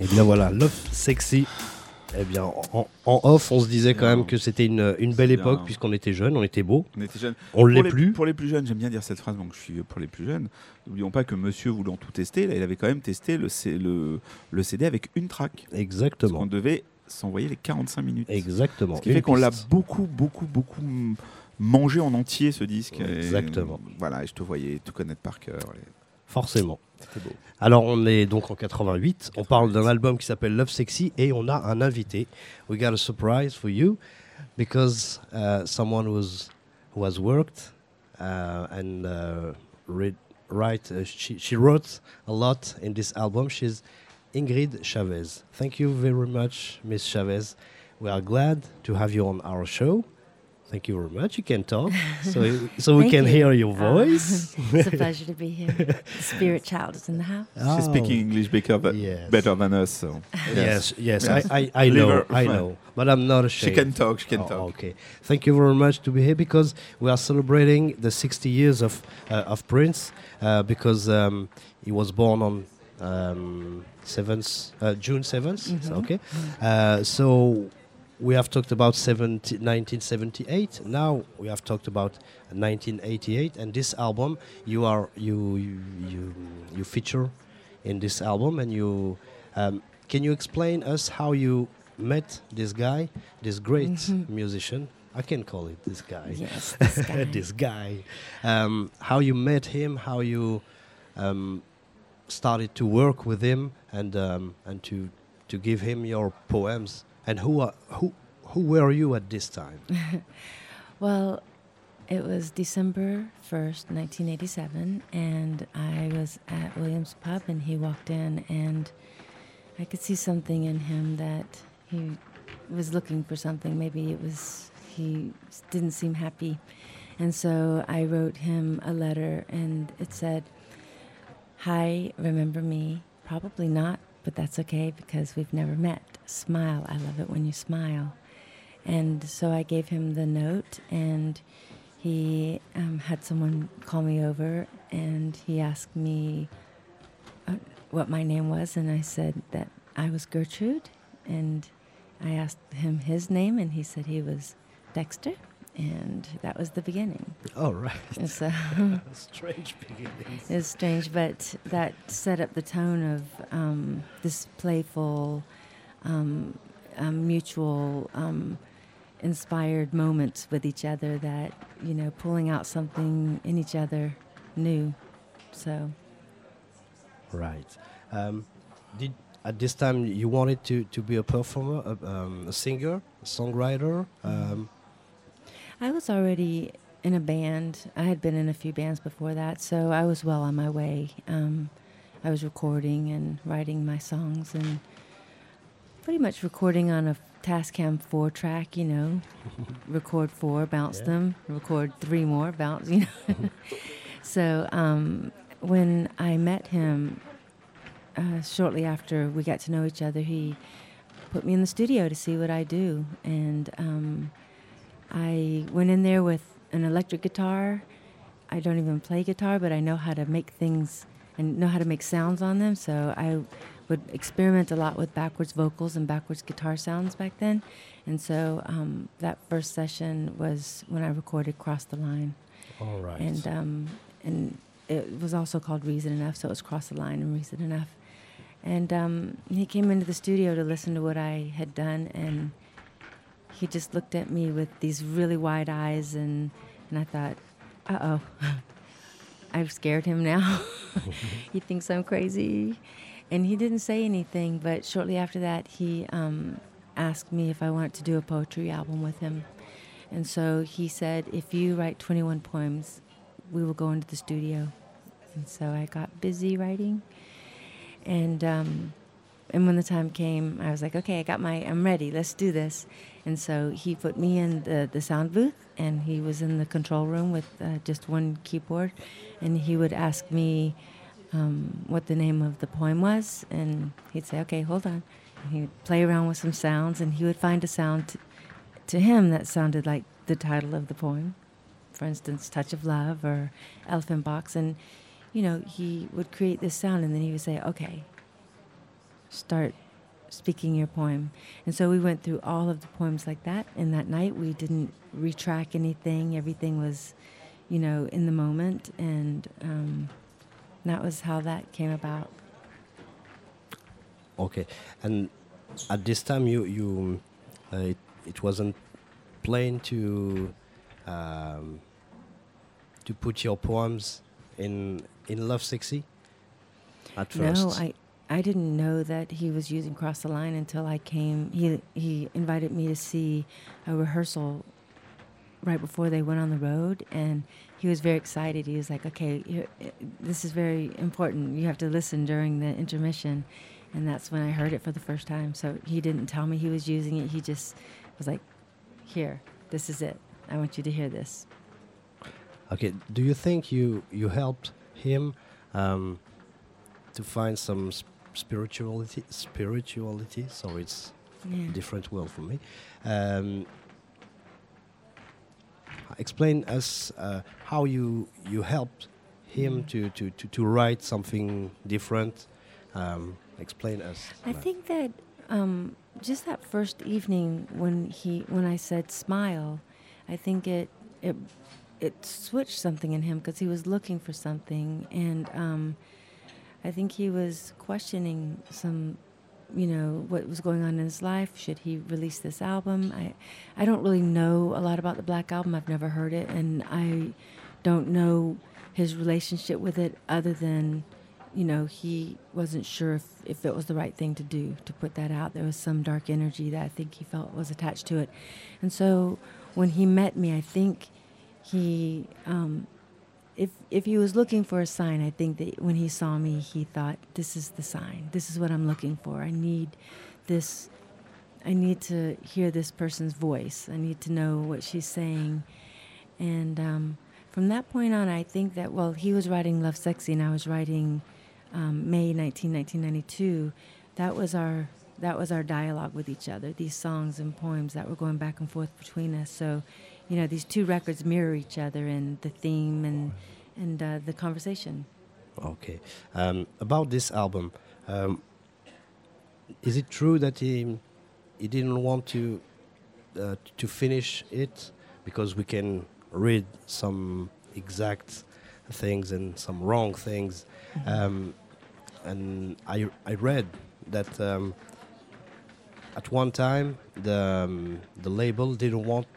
Et bien voilà, Love Sexy. Eh bien, en, en off, on se disait quand même que c'était une, une belle époque puisqu'on était jeunes, on était beaux. On était jeunes. On l'est plus. Pour les plus jeunes, j'aime bien dire cette phrase, donc je suis pour les plus jeunes. N'oublions pas que monsieur voulant tout tester, là, il avait quand même testé le, C- le, le CD avec une track. Parce Exactement. qu'on devait s'envoyer les 45 minutes. Exactement. Ce qui Une fait qu'on l'a beaucoup, beaucoup, beaucoup mangé en entier ce disque. Et, Exactement. voilà, et je te voyais tout connaître par cœur. et Forcément. Alors, on est donc en 88. On parle d'un album qui s'appelle Love Sexy et on a un invité. We got a surprise for you because uh, someone was who has worked uh, and uh, read, write. Uh, she wrote a lot in this album. She's Ingrid Chavez. Thank you very much, Miss Chavez. We are glad to have you on our show. Thank you very much. You can talk, so so we can you. hear your Uh, voice. it's a pleasure to be here. The spirit child is in the house. She's Oh. speaking English better, Yes. better than us. So. Yes, yes, Yes. I, I, I know, I know, but I'm not ashamed. She can talk, she can Oh, talk. Okay, thank you very much to be here because we are celebrating the 60 years of uh, of Prince uh, because um, he was born on um, 7th, uh, June 7th. so, okay, uh, so we have talked about 70, 1978. Now we have talked about 1988, and this album you are you you you, you feature in this album, and you um, can you explain us how you met this guy, this great musician? I can call it this guy. Yes, this guy. this guy. Um, how you met him, how you um, started to work with him, and um, and to to give him your poems. And who are, who who were you at this time? Well, it was December 1st, 1987, and I was at Williams Pub, and he walked in, and I could see something in him that he was looking for something. Maybe it was he didn't seem happy. And so I wrote him a letter, and it said, Hi, remember me? Probably not, but that's okay because we've never met. Smile. I love it when you smile. And so I gave him the note, and he um, had someone call me over, and he asked me uh, what my name was, and I said that I was Gertrude, and I asked him his name, and he said he was Dexter, and that was the beginning. All right. So Strange beginnings. it's strange, but that set up the tone of um, this playful, um, um, mutual, um, inspired moments with each other. That you know, pulling out something in each other new. So Right. Um, did at this time you wanted to, to be a performer, a, um, a singer, a songwriter? Um, I was already in a band. I had been in a few bands before that, so I was well on my way. Um, I was recording and writing my songs and pretty much recording on a Tascam 4 track, you know. record four, bounce Yeah. them, record three more, bounce, you know. so um, when I met him uh, shortly after we got to know each other, he put me in the studio to see what I do. And um, I went in there with an electric guitar. I don't even play guitar, but I know how to make things and know how to make sounds on them. So I would experiment a lot with backwards vocals and backwards guitar sounds back then. And so um, that first session was when I recorded Cross the Line. all right. And um, and it was also called Reason Enough, so it was Cross the Line and Reason Enough. And um, he came into the studio to listen to what I had done, and he just looked at me with these really wide eyes, and and I thought, uh oh, I've scared him now. he thinks I'm crazy, and he didn't say anything. But shortly after that, he um, asked me if I wanted to do a poetry album with him. And so he said, if you write 21 poems, we will go into the studio. And so I got busy writing. And um, and when the time came, I was like, okay, I got my, I'm ready. Let's do this. And so he put me in the, the sound booth, and he was in the control room with uh, just one keyboard, and he would ask me um, what the name of the poem was, and he'd say, okay, hold on. And he would play around with some sounds, and he would find a sound t- to him that sounded like the title of the poem. For instance, Touch of Love or Elephant Box. And, you know, he would create this sound, and then he would say, okay, start speaking your poem. And so we went through all of the poems like that. And that night we didn't retrack anything. Everything was, you know, in the moment. And um, that was how that came about. Okay, and at this time you you uh, it, it wasn't plain to um, to put your poems in in Love Sexy at first. No, I, I didn't know that he was using Cross the Line until I came. He, he invited me to see a rehearsal right before they went on the road, and he was very excited. He was like, okay, this is very important. You have to listen during the intermission. And that's when I heard it for the first time. So he didn't tell me he was using it. He just was like, here, this is it. I want you to hear this. Okay, do you think you you helped him um, to find some sp- spirituality? Spirituality. So it's Yeah. a different world for me. Um, explain us uh, how you you helped him to, to, to, to write something different. Um, explain us. I that. think that um, just that first evening when he when I said smile, I think it it it switched something in him because he was looking for something, and um, I think he was questioning some, you know, what was going on in his life. Should he release this album? I I don't really know a lot about the Black Album. I've never heard it, and I don't know his relationship with it other than you know, he wasn't sure if, if it was the right thing to do to put that out. There was some dark energy that I think he felt was attached to it. And so when he met me, I think he, um, if, if he was looking for a sign, I think that when he saw me, he thought, this is the sign. This is what I'm looking for. I need this, I need to hear this person's voice. I need to know what she's saying. And um, from that point on, I think that, well, he was writing Love Sexy and I was writing um, May 19, 1992. That was our that was our dialogue with each other. These songs and poems that were going back and forth between us. So, you know, these two records mirror each other in the theme and and uh, the conversation. Okay. Um, about this album, um, is it true that he he didn't want to uh, to finish it because we can read some exact things and some wrong things, um, and I I read that. Um, at one time, the um, the label didn't want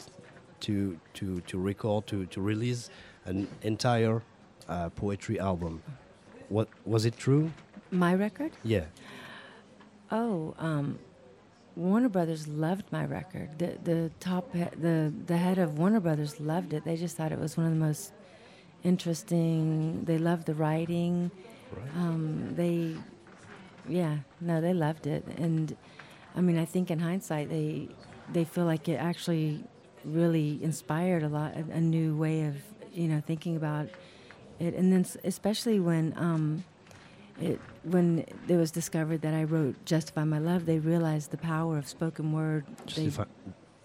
to to to record to to release an entire uh, poetry album. What was it true? My record? Yeah. Oh, um, Warner Brothers loved my record. The the top he- the the head of Warner Brothers loved it. They just thought it was one of the most interesting. They loved the writing. Um, they, yeah, no, they loved it. And I mean, I think in hindsight, they they feel like it actually really inspired a lot a, a new way of you know thinking about it. And then s- especially when. Um, it, when it was discovered that I wrote "Justify My Love," they realized the power of spoken word. Justify,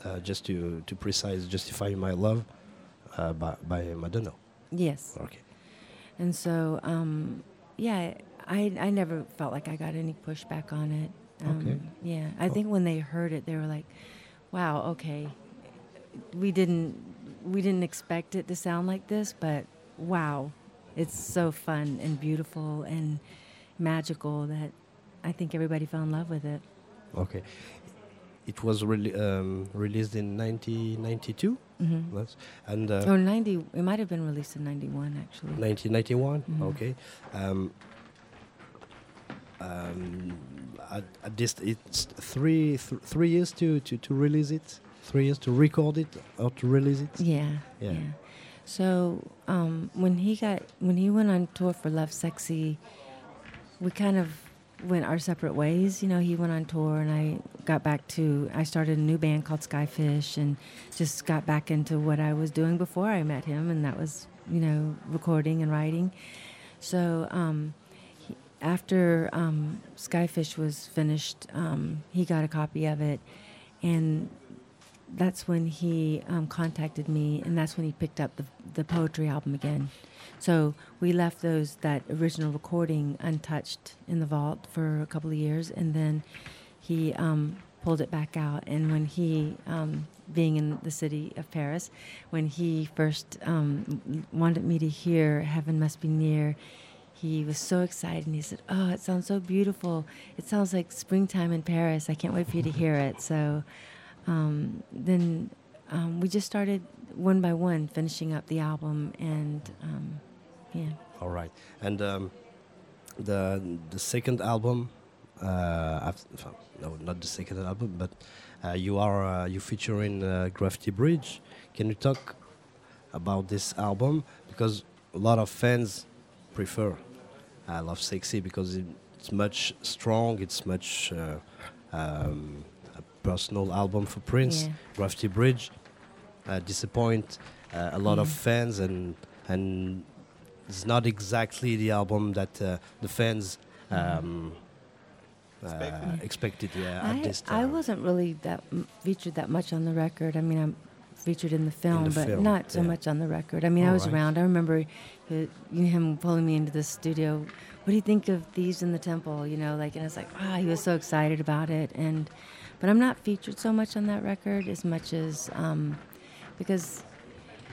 uh, just to to precise, justify my love uh, by by Madonna. yes, Okay. and so um, yeah, I I never felt like I got any pushback on it. Um, Okay. Yeah, I think when they heard it, they were like, "Wow, okay, we didn't we didn't expect it to sound like this, but wow, it's so fun and beautiful and magical that I think everybody fell in love with it." Okay. It was really um, released in 1992, hmm That's- and uh, Oh, 90, it might have been released in 91, actually. 1991. Mhm. Okay. Um, um, at, at this, it's three th- three years to, to, to release it. Three years to record it or to release it. Yeah, Yeah. yeah. So um, when he got when he went on tour for Love Sexy, we kind of went our separate ways. You know, he went on tour, and I got back to. I started a new band called Skyfish, and just got back into what I was doing before I met him, and that was you know recording and writing. So um, he, after um, Skyfish was finished, um, he got a copy of it, and that's when he um, contacted me, and that's when he picked up the, the poetry album again. So we left those that original recording untouched in the vault for a couple of years, and then he um, pulled it back out. And when he, um, being in the city of Paris, when he first um, wanted me to hear "Heaven Must Be Near," he was so excited, and he said, "Oh, it sounds so beautiful! It sounds like springtime in Paris. I can't wait for you to hear it." So um, then um, we just started one by one finishing up the album and um, yeah All right. And um, the the second album, uh, no, not the second album, but uh, you are uh, you feature in uh, Graffiti Bridge. Can you talk about this album? Because a lot of fans prefer I Love Sexy because it, it's much strong. It's much uh, um, personal album for Prince. Yeah. Graffiti Bridge uh, disappoint uh, a lot of fans and and it's not exactly the album that uh, the fans um, uh, expected. Yeah, at I, this I wasn't really that m- featured that much on the record. I mean, I'm featured in the film, the but film, not so yeah. much on the record. I mean, I was right. around. I remember uh, him pulling me into the studio. What do you think of Thieves in the Temple? You know, like, and it's like, wow, he was so excited about it. And, but I'm not featured so much on that record as much as um, because,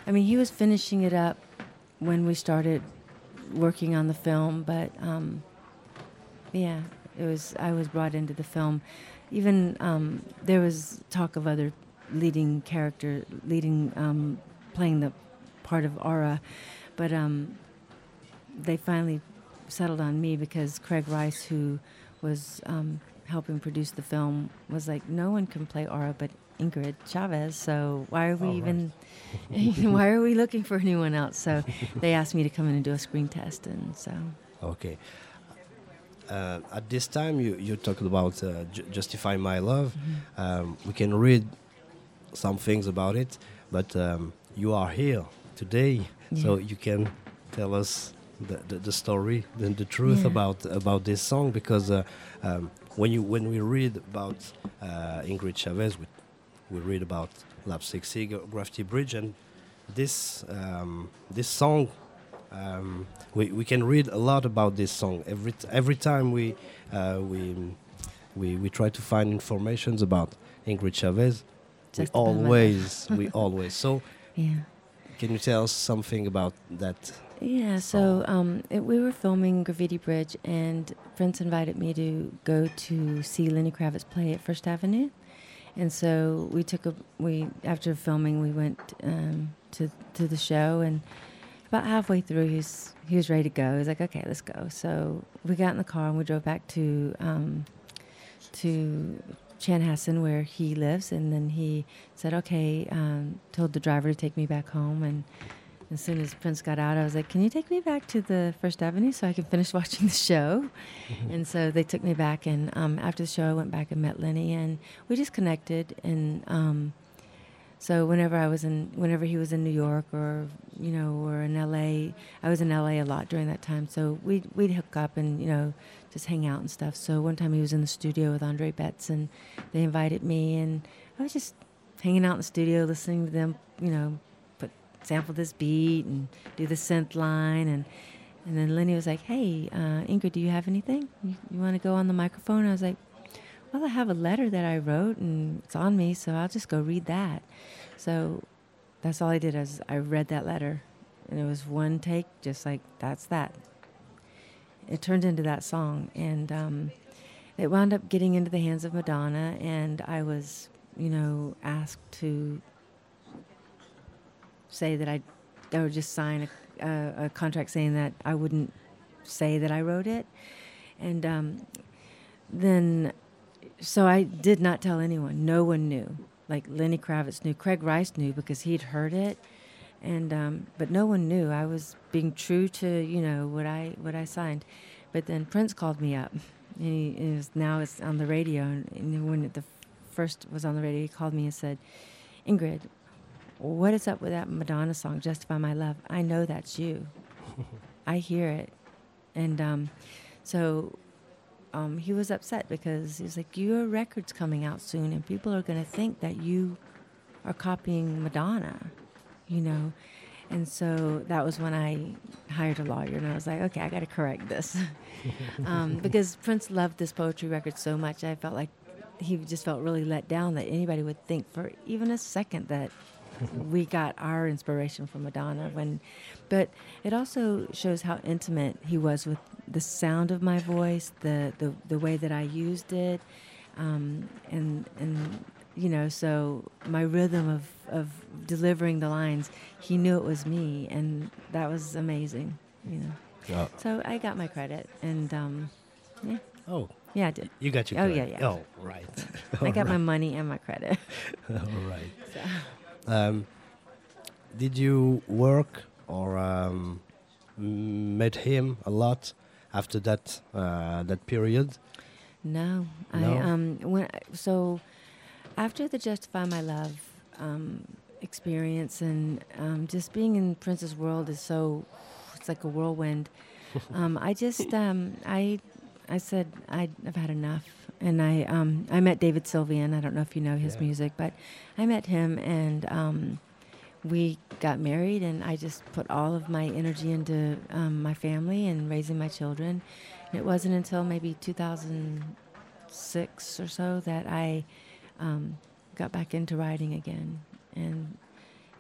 I mean, he was finishing it up when we started working on the film, but um, yeah, it was. I was brought into the film. Even um, there was talk of other leading character, leading, um, playing the part of Aura, but um, they finally settled on me because Craig Rice, who was um, helping produce the film, was like, no one can play Aura but Ingrid Chavez. So why are we Oh, right. even? why are we looking for anyone else? So they asked me to come in and do a screen test, and so Okay. Uh, at this time, you, you talked about uh, Ju- Justify My Love. Mm-hmm. Um, we can read some things about it, but um, you are here today, so you can tell us the, the, the story, the, the truth Yeah. about about this song. Because uh, um, when you when we read about uh, Ingrid Chavez, we, we read about Sexy, Gra- Graffiti Bridge, and this um, this song um, we, we can read a lot about this song every t- every time we uh, we we we try to find informations about Ingrid Chavez. We Just life. always, we always. So, Yeah. can you tell us something about that? Yeah, so um, it, we were filming Graffiti Bridge, and Prince invited me to go to see Lenny Kravitz play at First Avenue, and so we took a we after filming we went um, to to the show, and about halfway through he was he was ready to go. He was like, "Okay, let's go." So we got in the car and we drove back to um, to Chanhassen where he lives, and then he said, "Okay," um, told the driver to take me back home, and as soon as Prince got out, I was like, "Can you take me back to the First Avenue so I can finish watching the show?" and so they took me back, and um, after the show, I went back and met Lenny, and we just connected. And um, so whenever I was in, whenever he was in New York or you know, or in L.A., I was in L.A. a lot during that time. So we'd we'd hook up and you know, just hang out and stuff. So one time he was in the studio with Andre Betts, and they invited me, and I was just hanging out in the studio, listening to them, you know, sample this beat and do the synth line, and and then Lenny was like, "Hey, uh, Ingrid, do you have anything? You, you want to go on the microphone?" I was like, "Well, I have a letter that I wrote, and it's on me, so I'll just go read that." So that's all I did. Is I read that letter, and it was one take, just like that's that. It turned into that song, and um, it wound up getting into the hands of Madonna, and I was, you know, asked to say that I, I would just sign a, a, a contract saying that I wouldn't say that I wrote it, and um, then, so I did not tell anyone. No one knew. Like Lenny Kravitz knew, Craig Rice knew because he'd heard it, and um, but no one knew. I was being true to you know what I what I signed, but then Prince called me up. And he, is now it's on the radio, and, and when it, the first was on the radio, he called me and said, "Ingrid, what is up with that Madonna song, Justify My Love? I know that's you. I hear it. And um, so um, he was upset because he was like, Your record's coming out soon, and people are going to think that you are copying Madonna, you know? And so that was when I hired a lawyer, and I was like, Okay, I got to correct this. um, because Prince loved this poetry record so much, I felt like he just felt really let down that anybody would think for even a second that we got our inspiration from Madonna when but it also shows how intimate he was with the sound of my voice the the, the way that I used it um, and and you know so my rhythm of of delivering the lines he knew it was me and that was amazing you know Yeah. so I got my credit and um, yeah Oh, yeah I did you got your Oh, credit. yeah, yeah. Oh, right. I got my money and my credit All right. Um, did you work or um, met him a lot after that uh, that period? No, I um when so after the Justify My Love um, experience and um, just being in Prince's world is so it's like a whirlwind. um, I just um, I I said I, I've had enough, and I um, I met David Sylvian. I don't know if you know his Yeah. music, but I met him and. Um, we got married and I just put all of my energy into um, my family and raising my children. And it wasn't until maybe 2006 or so that I um, got back into writing again. And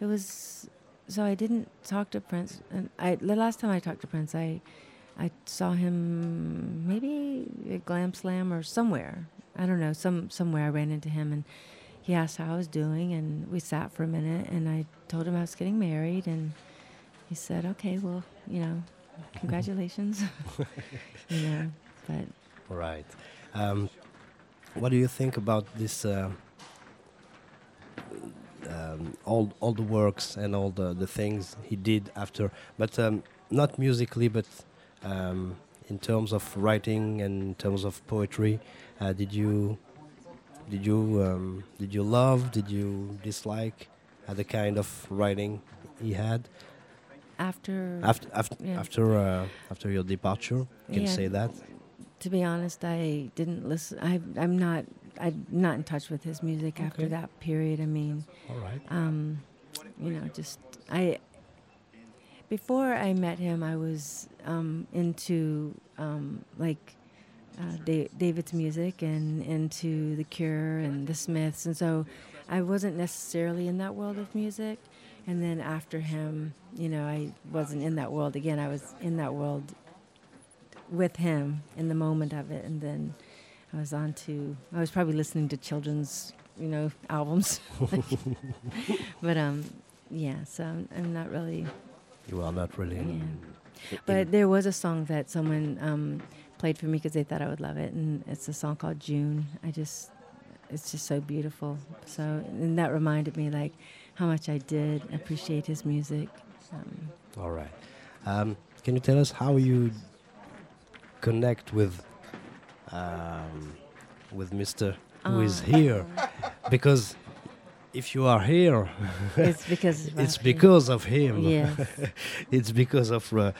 it was so I didn't talk to Prince. And I the last time I talked to Prince, I I saw him maybe at Glam Slam or somewhere. I don't know. Some somewhere I ran into him and he asked how I was doing, and we sat for a minute, and I told him I was getting married, and he said, "Okay, well, you know, congratulations." you know, but Right. Um, what do you think about this? Uh, um, all all the works and all the, the things he did after, but um, not musically, but um, in terms of writing and in terms of poetry. Uh, did you did you um, did you love? Did you dislike uh, the kind of writing he had after after after Yeah. after uh, after your departure? Can you Yeah. say that? to be honest, I didn't listen. I, I'm not. I'm not in touch with his music after that period. I mean, All right. um, you know, just I. Before I met him, I was um, into um, like uh, da- David's music and into The Cure and The Smiths, and so I wasn't necessarily in that world of music. And then after him, you know, I wasn't in that world again. I was in that world with him in the moment of it, and then I was on to. I was probably listening to children's, you know, albums. but um, yeah. So I'm, I'm not really. You are not really. Yeah. But there was a song that someone um, played for me because they thought I would love it, and it's a song called June. I just, it's just so beautiful. So, and that reminded me like how much I did appreciate his music. Um, All right. Um, can you tell us how you connect with um, with Mr. who is Oh. here? Because if you are here, it's because of it's Rafi. because of him. Yes. it's because of uh,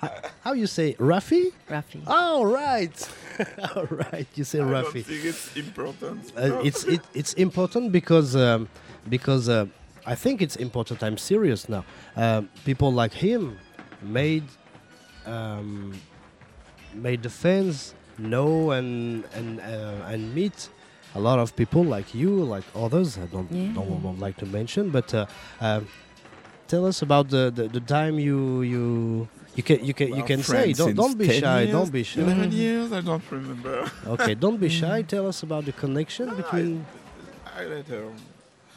how, how you say Rafi? Rafi. Oh right, all right. You say I don't Rafi. think it's important. Uh, it's it, it's important because um, because uh, I think it's important. I'm serious now. Um, people like him made um, made the fans know and and uh, and meet a lot of people like you, like others. I don't Yeah. don't, don't like to mention, but uh, um, tell us about the, the, the time you you. You can you can you can say don't don't be shy years, don't be shy 11 years, I don't remember. okay don't be shy tell us about the connection No, I- between I let her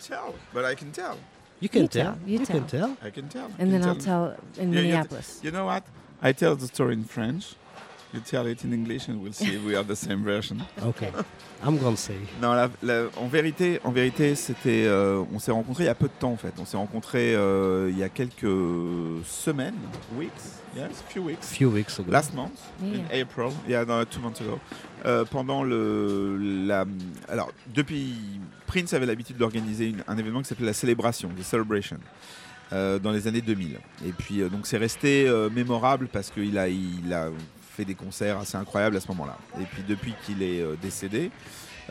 tell, but I can tell. you can You tell, tell, you can tell. tell I can tell. And You then I'll tell- tell in Yeah, yeah, Minneapolis. You know what? I tell the story in French. You tell it in English, and we'll see if we have the same version. Okay, I'm gonna say. Non, la- la- en vérité, en vérité, c'était. euh, on s'est rencontrés il y a peu de temps en fait. On s'est rencontrés euh, il y a quelques semaines, weeks, yes, few weeks. Few weeks ago. Last month, Yeah. in April, yeah, no, two months ago. Euh, pendant le, la, alors depuis, Prince avait l'habitude d'organiser un événement qui s'appelait la Célébration, The Celebration, euh, dans les années 2000. Et puis euh, donc c'est resté euh, mémorable parce qu'il a, il a fait des concerts assez incroyables à ce moment-là. Et puis depuis qu'il est euh, décédé,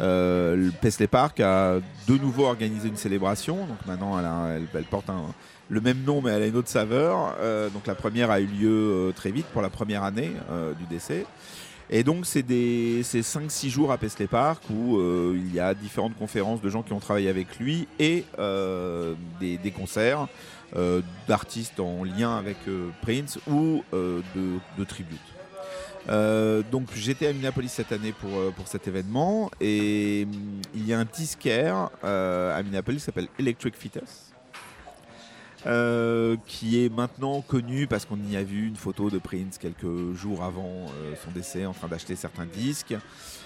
euh, Park a de nouveau organisé une célébration. Donc maintenant, elle, a- elle- porte le même nom, mais elle a une autre saveur. Euh, donc la première a eu lieu euh, très vite pour la première année du décès. Et donc c'est des c'est 5-6 jours à Paisley Park où il y a différentes conférences de gens qui ont travaillé avec lui et des, concerts d'artistes en lien avec Prince ou de, de tributes. Euh, donc j'étais à Minneapolis cette année pour, euh, pour cet événement et hum, il y a un disquaire euh, à Minneapolis qui s'appelle Electric euh, qui est maintenant connu parce qu'on y a vu une photo de Prince quelques jours avant son décès en train d'acheter certains disques.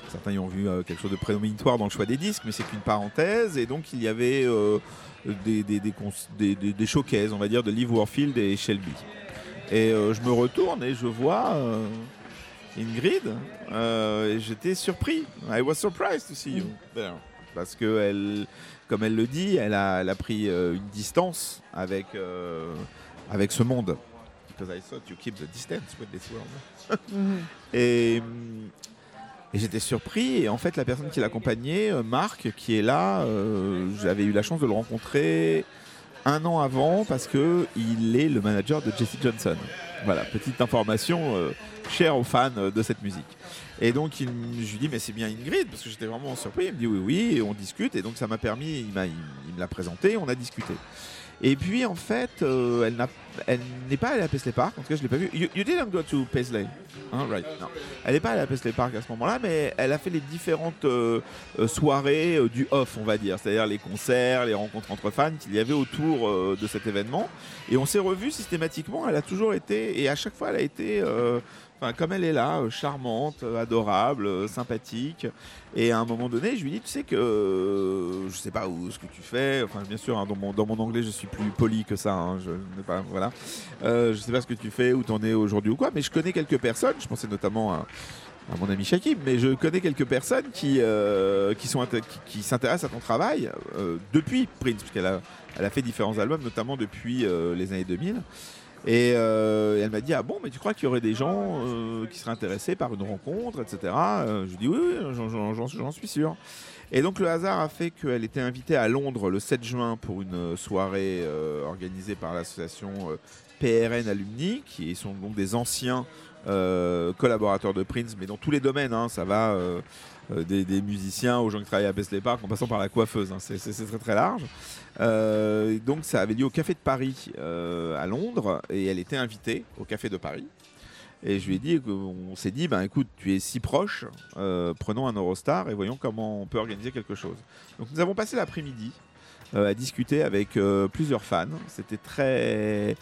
Certains y ont vu quelque chose de prédominatoire dans le choix des disques, mais c'est qu'une parenthèse. Et donc il y avait des, des, des, des, showcases, on va dire, de Liv Warfield et Shelby. Et je me retourne et je vois Ingrid. euh, j'étais surpris. I was surprised to see you there. Parce que elle, comme elle le dit, elle a, elle a pris euh, une distance avec, euh, avec ce monde. Because I thought you keep the distance with this world. Mhm. Et, hum, et j'étais surpris. Et en fait, la personne qui l'accompagnait, Marc, qui est là, j'avais eu la chance de le rencontrer un an avant parce que il est le manager de Jesse Johnson. Voilà, petite information euh, chère aux fans euh, de cette musique. Et donc, il, je lui dis, mais c'est bien Ingrid, parce que j'étais vraiment surpris. Il me dit, oui, oui, on discute. Et donc, ça m'a permis, il- il me l'a présenté, on a discuté. Et puis, en fait, euh, elle, n'est pas allée à Paisley Park. En tout cas, je l'ai pas vue. You, didn't go to Paisley. Hein, right? Non. Elle n'est pas allée à Paisley Park à ce moment-là, mais elle a fait les différentes euh, euh, soirées du off, on va dire. C'est-à-dire les concerts, les rencontres entre fans qu'il y avait autour de cet événement. Et on s'est revus systématiquement. Elle a toujours été, et à chaque fois, elle a été, enfin, comme elle est là, euh, charmante, euh, adorable, euh, sympathique. Et à un moment donné, je lui dis, tu sais que je sais pas où ce que tu fais. Enfin, bien sûr, hein, dans, mon, dans mon anglais, je suis plus poli que ça. hein, je n'ai pas, voilà. Je sais pas ce que tu fais, où t'en es aujourd'hui ou quoi. Mais je connais quelques personnes. Je pensais notamment à, à mon ami Shakib, mais je connais quelques personnes qui euh, qui sont qui s'intéressent à ton travail euh, depuis Prince, puisqu'elle a elle a fait différents albums, notamment depuis euh, les années 2000. Et euh, elle m'a dit ah bon mais tu crois qu'il y aurait des gens euh, qui seraient intéressés par une rencontre etc. Euh, je lui dis oui, oui j'en- suis sûr. Et donc le hasard a fait qu'elle était invitée à Londres le 7 juin pour une soirée organisée par l'association PRN Alumni, qui sont donc des anciens euh, collaborateur de Prince, mais dans tous les domaines. hein, ça va des, musiciens aux gens qui travaillent à Paisley Park, en passant par la coiffeuse. hein, c'est très très large. Euh, donc ça avait lieu au Café de Paris euh, à Londres, et elle était invitée au Café de Paris. Et je lui ai dit, on s'est dit, ben écoute, tu es si proche, euh, prenons un Eurostar et voyons comment on peut organiser quelque chose. Donc nous avons passé l'après-midi à discuter avec plusieurs fans. C'était très,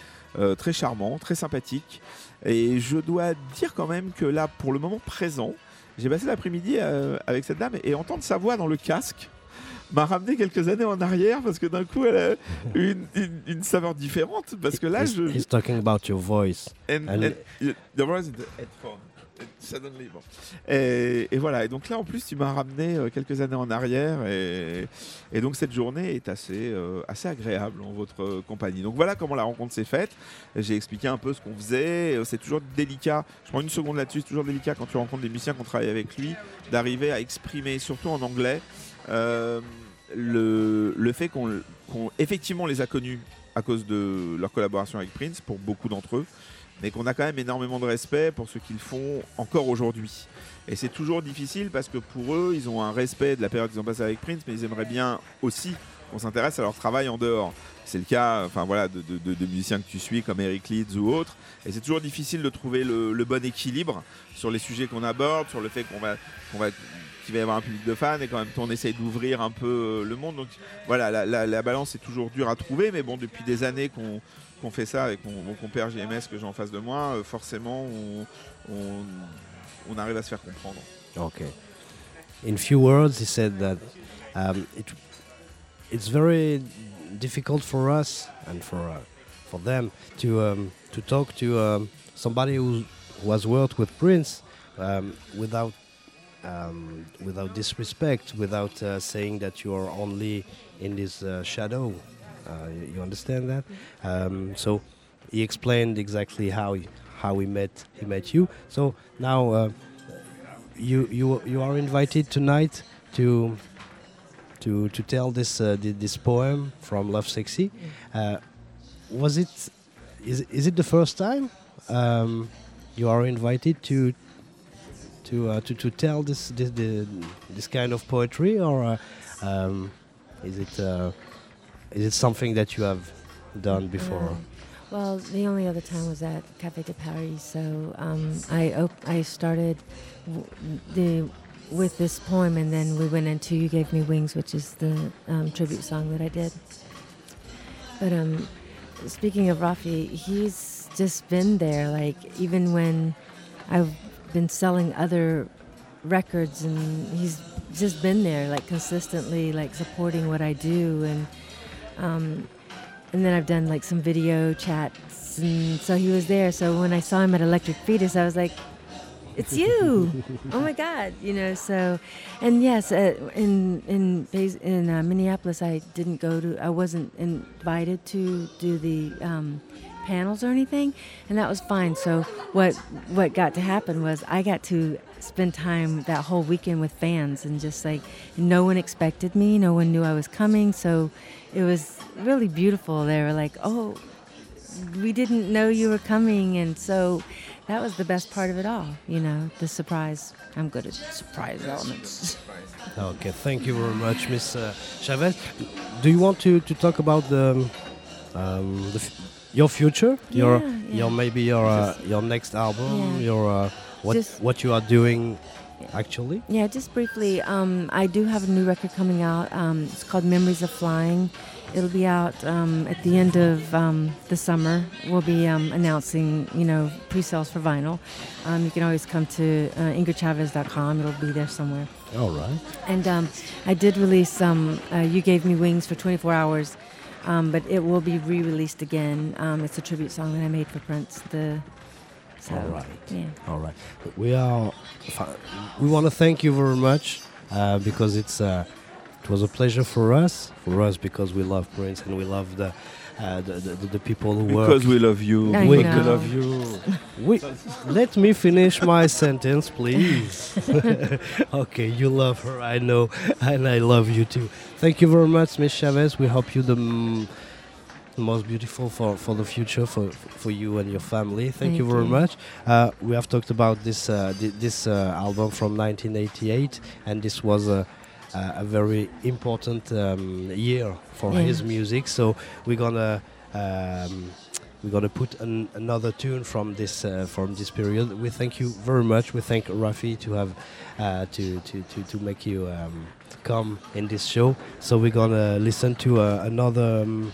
très charmant, très sympathique. Et je dois dire quand même que là, pour le moment présent, j'ai passé l'après-midi avec cette dame et entendre sa voix dans le casque m'a ramené quelques années en arrière parce que d'un coup elle a une, une, une saveur différente parce que là he's, je he's talking about your voice. and, And- and the headphone. Et, et voilà. Et donc là, en plus, tu m'as ramené euh, quelques années en arrière, et, et donc cette journée est assez, euh, assez agréable en votre euh, compagnie. Donc voilà comment la rencontre s'est faite. J'ai expliqué un peu ce qu'on faisait. C'est toujours délicat. Je prends une seconde là-dessus. C'est toujours délicat quand tu rencontres des musiciens qu'on travaille avec lui, d'arriver à exprimer, surtout en anglais, euh, le, fait qu'on, effectivement, les a connus à cause de leur collaboration avec Prince pour beaucoup d'entre eux mais qu'on a quand même énormément de respect pour ce qu'ils font encore aujourd'hui. Et c'est toujours difficile parce que pour eux, ils ont un respect de la période qu'ils ont passée avec Prince, mais ils aimeraient bien aussi qu'on s'intéresse à leur travail en dehors. C'est le cas enfin, de, musiciens que tu suis comme Eric Leeds ou autres. Et c'est toujours difficile de trouver le, bon équilibre sur les sujets qu'on aborde, sur le fait qu'on va, qu'on va, qu'il va y avoir un public de fans et qu'en même on essaye d'ouvrir un peu euh, le monde. Donc voilà, la, la- la balance est toujours dure à trouver, mais bon, depuis des années qu'on qu'on fait ça avec mon, mon compère GMS que j'ai en face de moi, euh, forcément on, on, on arrive à se faire comprendre. Okay. In few words, he said that um, it, it's very difficult for us and for uh, for them to um, to talk to um, somebody who, who has worked with Prince um, without um, without disrespect, without uh, saying that you are only in this uh, shadow. Uh, you, you understand that? Um, so he explained exactly how he, how he met he met you. So now. Uh, you you you are invited tonight to to to tell this uh, this poem from Love Sexy. Was it is is it the first time um, you are invited to to uh, to to tell this this the, this kind of poetry or uh, um, is it uh, is it something that you have done before? Well, the only other time was at Café de Paris. So um, I I started the with this poem, and then we went into "You Gave Me Wings," which is the um, tribute song that I did. But um, speaking of Rafi, he's just been there. Like even when I've been selling other records, and he's just been there, like consistently, like supporting what I do, and um, and then I've done like some video chats, and so he was there. So when I saw him at Electric Fetus, I was like, "It's you! oh my God!" You know. So, and yes, uh, in in in uh, Minneapolis, I didn't go to. I wasn't invited to do the um, panels or anything, and that was fine. So what what got to happen was I got to spend time that whole weekend with fans and just like no one expected me, no one knew I was coming, so it was really beautiful. They were like, "Oh, we didn't know you were coming," and so that was the best part of it all. You know, the surprise. I'm good at surprise elements. Okay, thank you very much, Miss uh, Chavez. Do you want to, to talk about the, um, the your future, your Yeah, yeah. your maybe your uh, your next album, Yeah. your uh, what Just- what you are doing actually? Yeah, just briefly, um, I do have a new record coming out. Um, it's called Memories of Flying. It'll be out um, at the end of um, the summer. We'll be um, announcing, you know, pre-sales for vinyl. Um, you can always come to uh, ingridchavez.com. It'll be there somewhere. All right. And um, I did release um, uh, "You Gave Me Wings" for 24 hours, um, but it will be re-released again. Um, it's a tribute song that I made for Prince. The so All right. yeah. All right. We are. We want to thank you very much uh, because it's uh, it was a pleasure for us, for us because we love Prince and we love the uh, the, the, the people who work. Because we love you. I we know. love you. We, let me finish my sentence, please. okay, you love her, I know, and I love you too. Thank you very much, Miss Chavez. We hope you the most beautiful for, for the future for for you and your family. Thank, Thank you very you. much. Uh, we have talked about this uh, thi- this uh, album from 1988, and this was a a a very important um, year for Yeah. his music. So we're gonna. Um, we're gonna put an, another tune from this uh, from this period. We thank you very much. We thank Rafi to have uh, to, to, to, to make you um, come in this show. So we're gonna listen to uh, another um,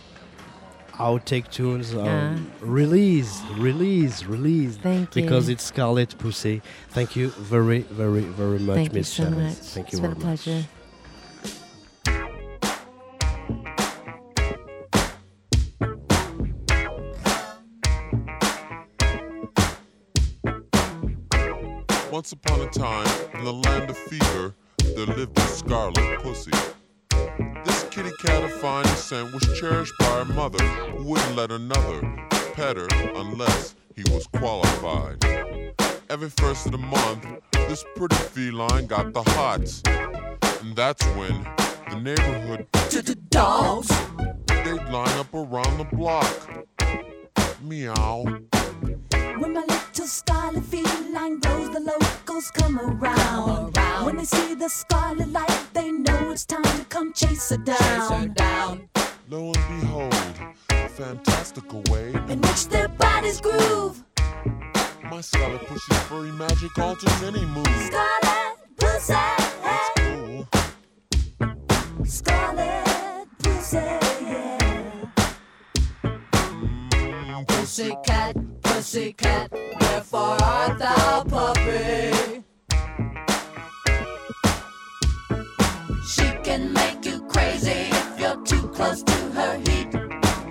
outtake tunes. Um, Yeah. Release, release, release. Thank you. Because it's Scarlet Pussy. Thank you very, very, very much, Thank you Miss so Chavez. much. Thank you it's very been a much. pleasure. Once upon a time, in the land of fever, there lived a scarlet pussy. This kitty cat of fine descent was cherished by her mother, who wouldn't let another pet her unless he was qualified. Every first of the month, this pretty feline got the hots. And that's when the neighborhood Dogs. they'd line up around the block. Meow. When my little scarlet feline glows, the locals come around. When they see the scarlet light, they know it's time to come chase her down. Lo and behold, a fantastical way In which their bodies groove. My scarlet pussy's furry magic alters any mood. Scarlet pussy, Ooh, scarlet pussy, yeah. mm, pussy. Pussycat, wherefore art thou puppy? She can make you crazy if you're too close to her heat.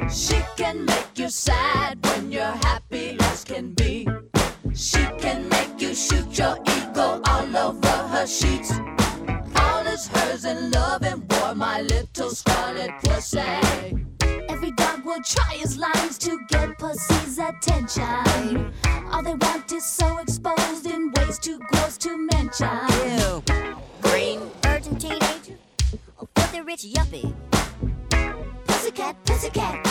She can make you sad when you're happy as can be. She can make you shoot your ego all over her sheets. All is hers in love and war, my little scarlet pussy. Every dog will try his lines to get pussy's attention. All they want is so exposed in ways too gross to mention. Ew. Green virgin teenager or filthy rich yuppie. Pussycat, pussycat,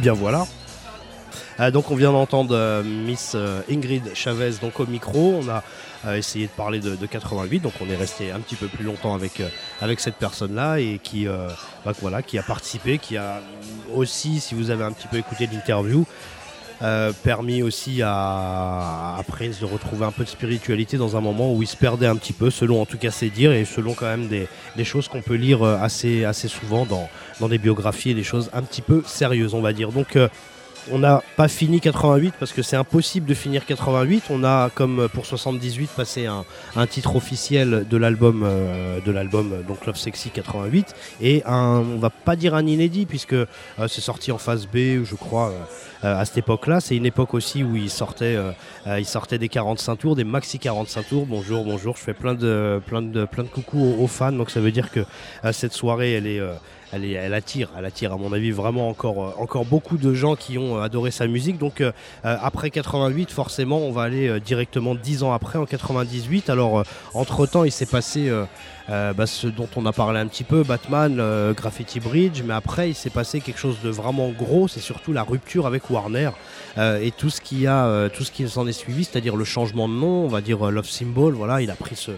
bien voilà. Euh, donc on vient d'entendre euh, Miss euh, Ingrid Chavez donc au micro. On a essayé de parler de, de 88, donc on est resté un petit peu plus longtemps avec, cette personne-là et bah, qui a participé, qui a aussi, si vous avez un petit peu écouté l'interview, euh, permis aussi à, Prince de retrouver un peu de spiritualité dans un moment où il se perdait un petit peu, selon en tout cas ses dires et selon quand même des, des choses qu'on peut lire euh, assez, assez souvent dans, dans des biographies et des choses un petit peu sérieuses, on va dire. Donc euh, on n'a pas fini 88 parce que c'est impossible de finir 88. On a, comme pour 78, passé un, titre officiel de l'album, euh, de l'album euh, donc Love Sexy 88 et un, on va pas dire un inédit puisque euh, c'est sorti en phase B, je crois, à cette époque-là. C'est une époque aussi où il sortait, des 45 tours, des maxi 45 tours. Bonjour, bonjour. Je fais plein de, plein de, plein de coucou aux, fans. Donc ça veut dire que cette soirée, elle est elle, est- elle attire, elle attire à mon avis vraiment encore, euh, encore beaucoup de gens qui ont euh, adoré sa musique. Donc euh, euh, après 88, forcément, on va aller euh, directement 10 ans après, en 98. Alors entre temps, il s'est passé euh, euh, bah, ce dont on a parlé un petit peu, Batman, euh, Graffiti Bridge, mais après il s'est passé quelque chose de vraiment gros. C'est surtout la rupture avec Warner euh, et tout ce qui a, euh, tout ce qui s'en est suivi, c'est-à-dire le changement de nom, on va dire euh, Love Symbol. Voilà, il a pris ce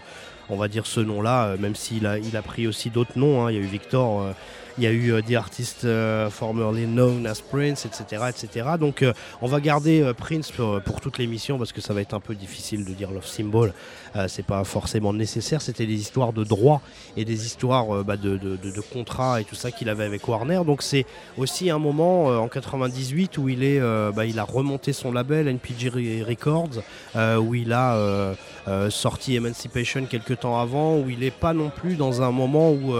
on va dire ce nom-là, euh, même s'il a, il a pris aussi d'autres noms. hein. Il y a eu Victor, euh, il y a eu euh, The Artist euh, Formerly Known as Prince, etc. etc. Donc euh, on va garder euh, Prince pour, pour toute l'émission parce que ça va être un peu difficile de dire Love Symbol. Euh, c'est pas forcément nécessaire. C'était des histoires de droit et des histoires euh, bah, de, de, contrats et tout ça qu'il avait avec Warner. Donc c'est aussi un moment euh, en 98 où il, est, bah, il a remonté son label NPG Re- Records, où il a sorti Emancipation quelques temps avant, où il n'est pas non plus dans un moment où,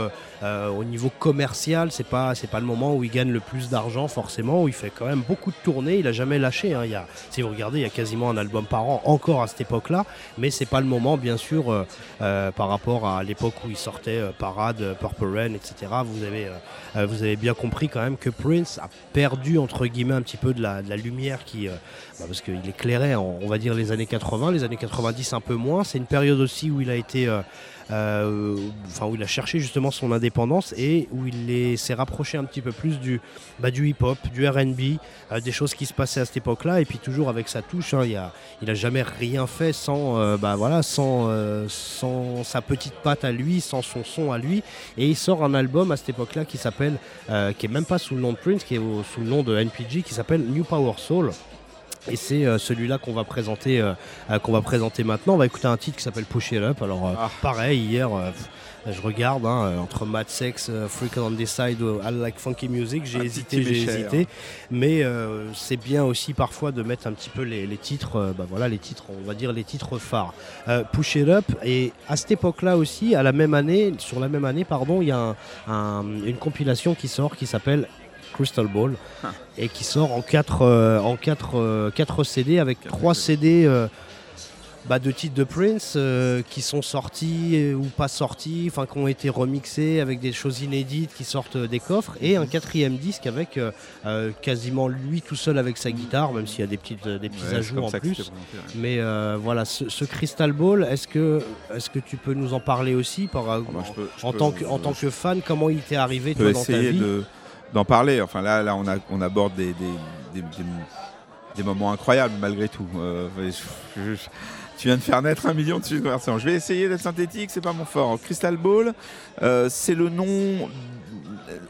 au niveau commercial, c'est pas c'est pas le moment où il gagne le plus d'argent forcément, où il fait quand même beaucoup de tournées. Il a jamais lâché. hein. Il y a, si vous regardez, il y a quasiment un album par an encore à cette époque-là, mais c'est pas le moment, bien sûr, euh, euh, par rapport à l'époque où il sortait euh, Parade, Purple Rain, etc. Vous avez vous avez bien compris quand même que Prince a perdu entre guillemets un petit peu de la, lumière qui bah, parce qu'il éclairait en- on va dire les années 80, les années 90 un peu moins. C'est une période aussi où il a été euh, où il a cherché justement son indépendance et où il est- s'est rapproché un petit peu plus du, bah, hip-hop, du R&B, euh, des choses qui se passaient à cette époque-là et puis toujours avec sa touche. hein, il, a, jamais rien fait sans, euh, bah, voilà, sans, sa petite patte à lui, sans son son à lui. Et il sort un album à cette époque-là qui s'appelle, qui est même pas sous le nom de Prince, qui est sous le nom de NPG, qui s'appelle New Power Soul. Et c'est euh, celui-là qu'on va présenter, euh, qu'on va présenter maintenant. On va écouter un titre qui s'appelle Push It Up. Alors euh, pareil, hier, je regarde hein, entre Mad Sex, Freak on the Side, I Like Funky Music. J'ai Un hésité, j'ai hésité, mais c'est bien aussi parfois de mettre un petit peu les, les titres, bah voilà, les titres, on va dire les titres phares. Push It Up. Et à cette époque-là aussi, à la même année, sur la même année, pardon, il y a un- un- une compilation qui sort qui s'appelle Crystal Ball et qui sort en 4 en quatre, euh, quatre CD avec 3 CD euh, bah, de titres de Prince euh, qui sont sortis euh, ou pas sortis, enfin qui ont été remixés avec des choses inédites qui sortent euh, des coffres et un quatrième disque avec euh, euh, quasiment lui tout seul avec sa guitare, même s'il y a des petites euh, des petits Ouais, ajouts en plus. ouais. Mais euh, voilà, ce, ce Crystal Ball, est-ce que est-ce que tu peux nous en parler aussi par, en, bah, je peux- je en peux- tant que en tant que fan, comment il t'est arrivé toi dans ta vie? de- d'en parler. Enfin là, on, aborde des, moments incroyables malgré tout. Euh, tu viens de faire naître un million de sujets. Je vais essayer d'être synthétique, c'est pas mon fort. Crystal Ball, euh, c'est le nom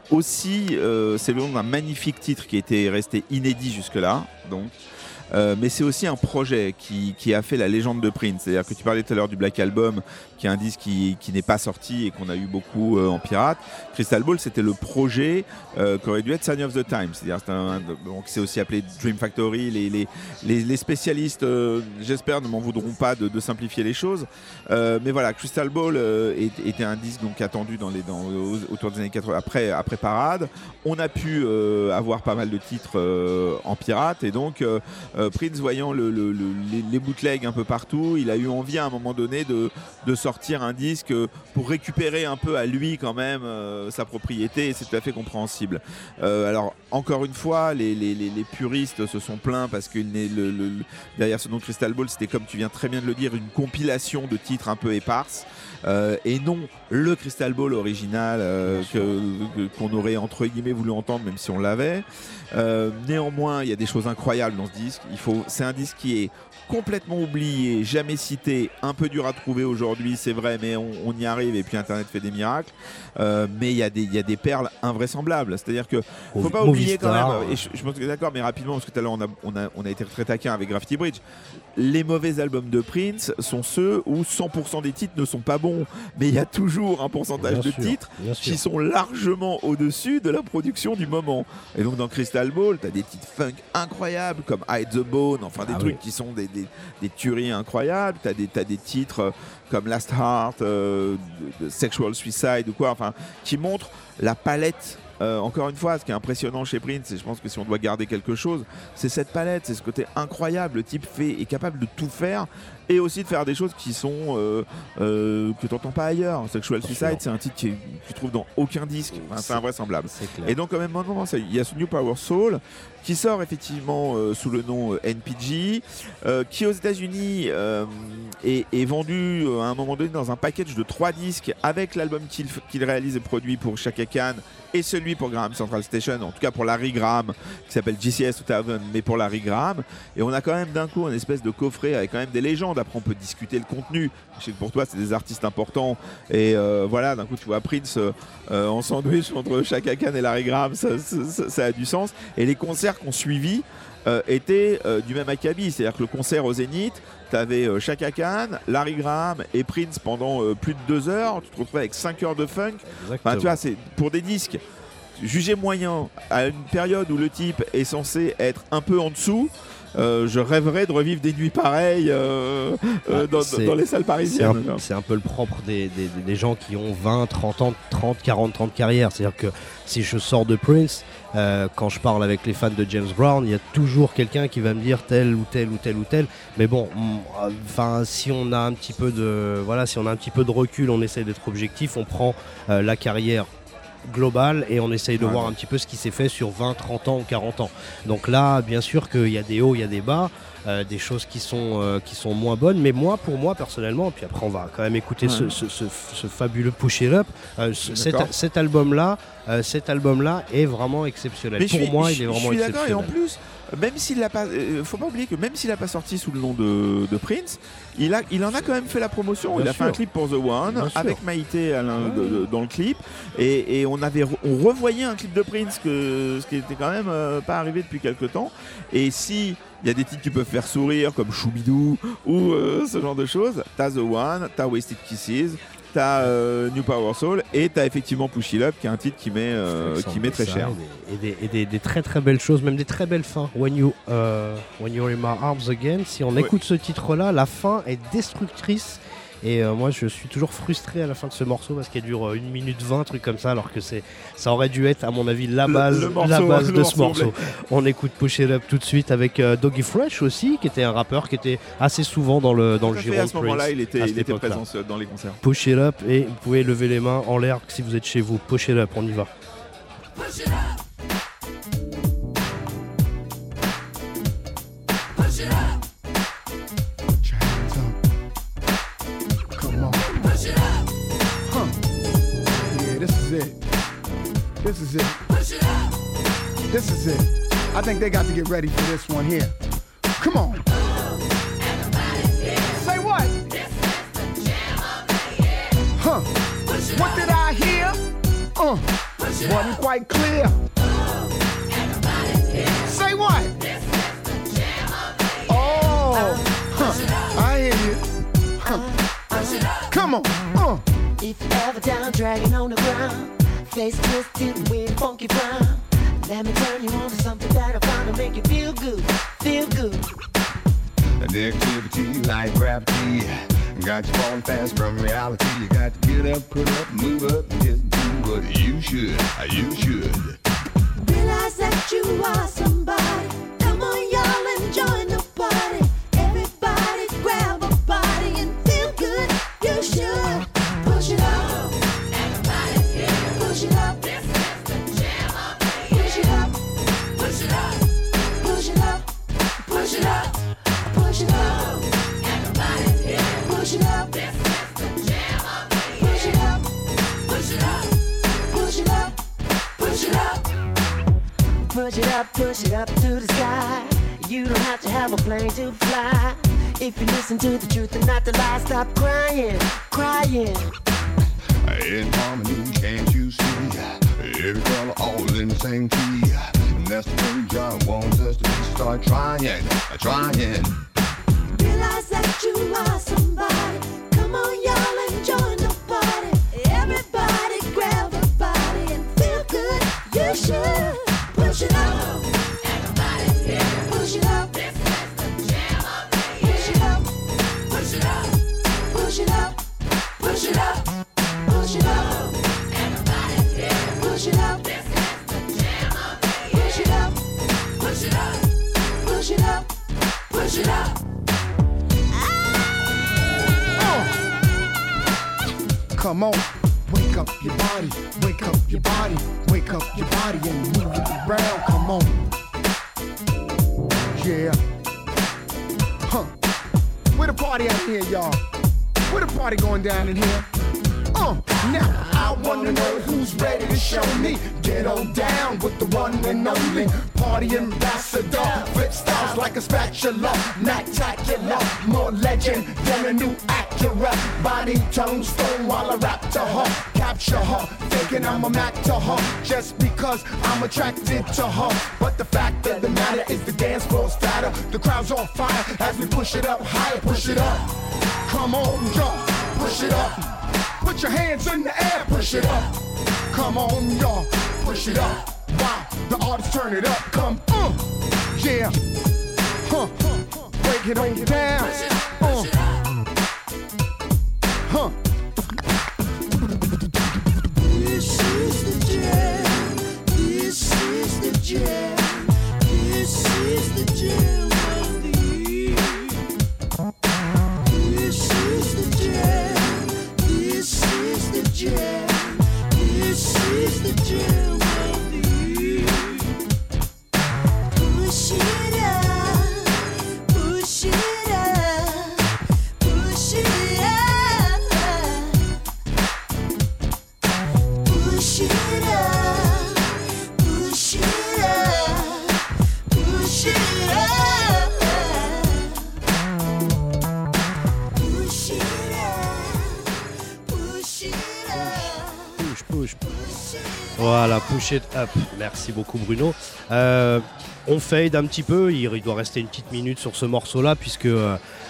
aussi, euh, c'est le nom d'un magnifique titre qui était resté inédit jusque-là. Euh, mais c'est aussi un projet qui, qui a fait la légende de Prince. C'est-à-dire que tu parlais tout à l'heure du Black Album, qui est un disque qui, qui n'est pas sorti et qu'on a eu beaucoup euh, en pirate. Crystal Ball, c'était le projet euh, qu'aurait dû être Sign of the Time. C'est-à-dire c'est aussi appelé Dream Factory. Les, les, les, les spécialistes, euh, j'espère, ne m'en voudront pas de, de simplifier les choses. Euh, mais voilà, Crystal Ball était un disque donc attendu dans les, dans, autour des années 80, après, après Parade. On a pu avoir pas mal de titres en pirate et donc euh, euh, Prince, voyant le- le- le- les, bootlegs un peu partout, il a eu envie à un moment donné de, sortir un disque pour récupérer un peu à lui quand même euh, sa propriété et c'est tout à fait compréhensible. Euh, alors encore une fois, les, puristes se sont plaints parce que derrière ce nom Crystal Ball, c'était comme tu viens très bien de le dire, une compilation de titres un peu éparses. Euh, et non le Crystal Ball original euh, qu'on aurait entre guillemets voulu entendre même si on l'avait. Euh, néanmoins, il y a des choses incroyables dans ce disque. Il faut, c'est un disque qui est complètement oublié, jamais cité, un peu dur à trouver aujourd'hui, c'est vrai, mais on, on y arrive et puis Internet fait des miracles. Euh, mais il y, a des- il y a des perles invraisemblables. C'est-à-dire que faut pas oublier quand même, et je, je pense que d'accord, mais rapidement, parce que tout à l'heure on a, on, a, on a été très taquin avec Graffiti Bridge. Les mauvais albums de Prince sont ceux où 100% des titres ne sont pas bons, mais il y a toujours un pourcentage Bien de sûr, titres qui sont largement au-dessus de la production du moment. Et donc dans Crystal Ball, tu as des titres funk incroyables comme Hide the Bone, enfin des Ah trucs oui. qui sont des, des, des tueries incroyables. Tu as, as des titres euh, comme Last Heart, euh, de- de Sexual Suicide ou quoi, enfin, qui montrent la palette. euh, encore une fois, ce qui est impressionnant chez Prince, et je pense que si on doit garder quelque chose, c'est cette palette, c'est ce côté incroyable. Le type fait, est capable de tout faire et aussi de faire des choses qui sont euh, euh, que tu n'entends pas ailleurs. Sexual Suicide, c'est un titre qui- que tu trouves dans aucun disque. Enfin, c'est invraisemblable. clair. Et donc, en même il y a ce New Power Soul qui sort effectivement euh, sous le nom euh, NPG, euh, qui aux États-Unis est, vendu à un moment donné dans un package de trois disques avec l'album qu'il réalise et produit pour Chaka Khan et celui pour Graham Central Station, en tout cas pour Larry Graham, qui s'appelle GCS 2000, mais pour Larry Graham. Et on a quand même d'un coup une espèce de coffret avec quand même des légendes. Après, on peut discuter le contenu. Je sais que pour toi, c'est des artistes importants. Et voilà, d'un coup, tu vois Prince en sandwich entre Chaka Khan et Larry Graham, ça- ça a du sens. Et les concerts qu'on suivi euh, étaient euh, du même acabit. C'est-à-dire que le concert au Zénith, tu avais Chaka Khan, Larry Graham et Prince pendant euh, plus de deux heures. Tu te retrouvais avec cinq heures de funk. Enfin, tu vois, c'est pour des disques jugés moyens à une période où le type est censé être un peu en dessous. euh, je rêverais de revivre des nuits pareilles euh, euh, dans, Ah, dans les salles parisiennes. c'est un peu le propre des, des- des gens qui ont 20, 30 ans, 30, 40 ans de carrière. C'est-à-dire que si je sors de Prince, euh, quand je parle avec les fans de James Brown, il y a toujours quelqu'un qui va me dire tel ou tel ou tel ou tel. Mais bon, mm, enfin, si on a un petit peu de, voilà, si on a un petit peu de recul, on essaie d'être objectif, on prend euh, la carrière globale et on essaye de Ouais. voir un petit peu ce qui s'est fait sur 20, 30 ans ou 40 ans. Donc là, bien sûr qu'il y a des hauts, il y a des bas, euh, des choses qui sont, euh, qui sont moins bonnes, mais moi, pour moi, personnellement, puis après on va quand même écouter ce, Ouais. ce- ce- ce fabuleux Push It Up, euh, ce- cet, album-là, cet album-là est vraiment exceptionnel. Mais pour suis- moi, il est vraiment Je suis d'accord et exceptionnel. en plus, même s'il l'a pas, euh, faut pas oublier que même s'il n'a pas sorti sous le nom de, de Prince, il a, il en a quand même fait la promotion. Bien il a fait un clip pour The One avec Maïté de- de- dans le clip et, et on avait, on revoyait un clip de Prince que ce qui était quand même euh, pas arrivé depuis quelques temps. Et si il y a des titres qui peuvent faire sourire comme Choubidou ou euh, ce genre de choses, t'as The One, t'as Wasted Kisses. T'as euh, New Power Soul et t'as effectivement Push It Up qui est un titre qui met, euh, qui met très cher. Et, des, et des- et des- des très très belles choses, même des très belles fins. When, you, euh, when You're in My Arms Again, si on Ouais. écoute ce titre-là, la fin est destructrice. Et euh, moi, je suis toujours frustré à la fin de ce morceau parce qu'il dure euh, 1 minute 20, truc comme ça, alors que c'est, ça aurait dû être, à mon avis, la base, le morceau- la base de ce morceau morceau. On écoute Push It Up tout de suite avec euh, Doggy Fresh aussi, qui était un rappeur qui était assez souvent dans le, dans Tout le giron à de ce moment-là, il était, il était présent dans les concerts. Push It Up et vous pouvez lever les mains en l'air si vous êtes chez vous. Push It Up, on y va. Push it up. This is it. This is it. I think they got to get ready for this one here. Come on. Say what? Huh. What did I hear? Uh, wasn't quite clear. Say what? Oh, huh. I hear you. Huh. Come on. Uh. If you're ever down, dragging on the ground, face twisted with funky frown, let me turn you on to something that'll find to make you feel good, feel good. The activity like gravity got you falling fast from reality. You got to get up, put up, move up, and just do what you should. You should. Realize that you are somebody. Sky. You don't have to have a plane to fly. If you listen to the truth and not the lie, stop crying, crying. In harmony, can't you see? Every color all in the same key. And that's the way God wants us to be. Start trying, trying. Realize that you are somebody. Come on, y'all, and join the party. Everybody grab a body and feel good. You should Come on, wake up your body, wake up your body, wake up your body and move it around. Come on. Yeah. Huh. Where the party at here, y'all? Where the party going down in here? Now I wanna know who's ready to show me. Get on down with the one and only party ambassador. Flip styles like a spatula, not tacular. More legend than a new Acura. Body tone stone while I rap to her. Capture her, thinking I'm a Mac to her. Just because I'm attracted to her. But the fact of the matter is the dance floor's fatter. The crowd's on fire as we push it up higher, push it up. Come on, y'all, push it up. Put your hands in the air, push it up. Come on, y'all, push it up. Wow, the artists turn it up. Come, uh, yeah, huh, break it on down. Uh, huh. This is the jam. This is the jam. This is the jam is Voilà, push it up. Merci beaucoup Bruno. Euh, on fade un petit peu, il, il doit rester une petite minute sur ce morceau-là, puisque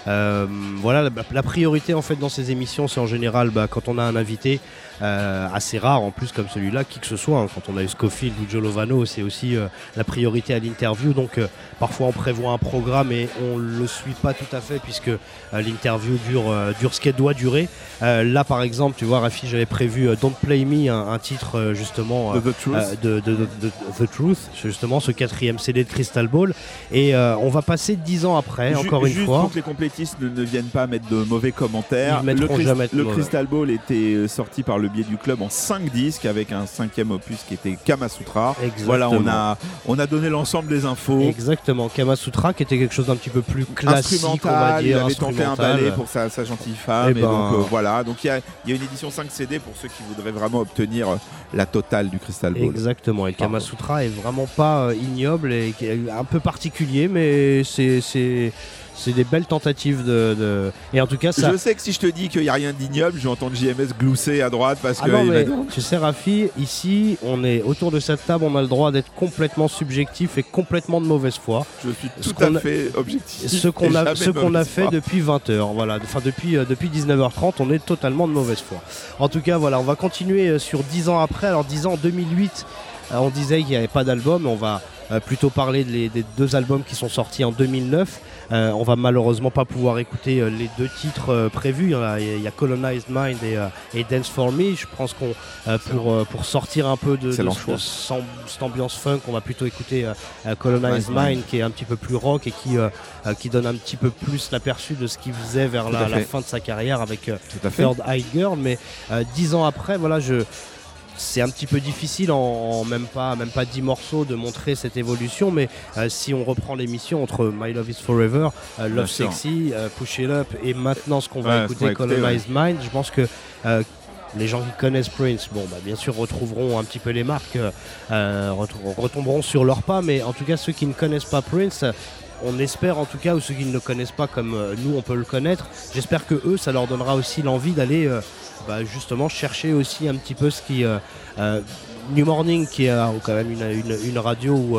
euh, voilà, la, la priorité en fait dans ces émissions, c'est en général bah, quand on a un invité euh, assez rare en plus comme celui-là, qui que ce soit. hein. quand on a eu Scofield ou Joe Lovano, c'est aussi euh, la priorité à l'interview. Donc euh, parfois on prévoit un programme et on le suit pas tout à fait puisque euh, l'interview dure, euh, dure ce qu'elle doit durer. Euh, là par exemple, tu vois, Rafi, j'avais prévu euh, Don't Play Me, un, un titre euh, justement De The Truth. de, de- de- de The Truth, justement ce quatrième CD de Crystal Ball. Et euh, on va passer dix ans après, encore une fois. pour que les ne, ne viennent pas mettre de mauvais commentaires. Le Christ-. Crystal Ball était euh, sorti par le biais du club en 5 disques avec un cinquième opus qui était Kama Sutra. Voilà, on a, on a donné l'ensemble des infos. Exactement, Kama Sutra qui était quelque chose d'un petit peu plus classique, on va Instrumental, il avait tenté un ballet pour sa, sa gentille femme. Eh et ben- donc euh, voilà, donc il y a, y a une édition 5 CD pour ceux qui voudraient vraiment obtenir euh, la totale du Crystal Ball. Exactement, et le Kama Pardon. Sutra est vraiment pas euh, ignoble et un peu particulier, mais c'est c'est des belles tentatives de, de- et en tout cas ça. Je sais que si je te dis qu'il n'y a rien d'ignoble, je vais entendre JMS glousser à droite parce Ah que. non, mais va- tu sais Rafi, ici on est autour de cette table, on a le droit d'être complètement subjectif et complètement de mauvaise foi. Je suis Ce tout à qu'on a- fait objectif. Ce qu'on a, ce qu'on fait foi. depuis 20h, voilà, enfin depuis, euh, depuis 19h30, on est totalement de mauvaise foi. En tout cas, voilà, on va continuer euh, sur 10 ans après. Alors 10 ans, en 2008, euh, on disait qu'il n'y avait pas d'album, on va euh, plutôt parler des deux albums qui sont sortis en 2009. Euh, on va malheureusement pas pouvoir écouter euh, les deux titres euh, prévus. Il y, a, il y a Colonized Mind et, et Dance for Me. Je pense qu'on pour, pour sortir un peu de, cette ambiance funk, on va plutôt écouter Colonized Mind. Mind qui est un petit peu plus rock et qui, qui donne un petit peu plus l'aperçu de ce qu'il faisait vers la, fin de sa carrière avec. Third Eye Girl. Mais dix ans après, voilà, je c'est un petit peu difficile en, en même pas même pas 10 morceaux de montrer cette évolution mais euh, si on reprend l'émission entre My Love Is Forever, euh, Love. Sexy, euh, Push It Up et maintenant ce qu'on va Ouais, écouter écouter, Colonized Mind, je pense que les gens qui connaissent Prince, bon, bah, bien sûr, retrouveront un petit peu les marques, euh, retomberont sur leurs pas, mais en tout cas, ceux qui ne connaissent pas Prince, on espère en tout cas, ou ceux qui ne le connaissent pas comme euh, nous, on peut le connaître, j'espère que eux, ça leur donnera aussi l'envie d'aller euh, bah, justement chercher aussi un petit peu ce qui. euh, New Morning, qui est quand même une, une- radio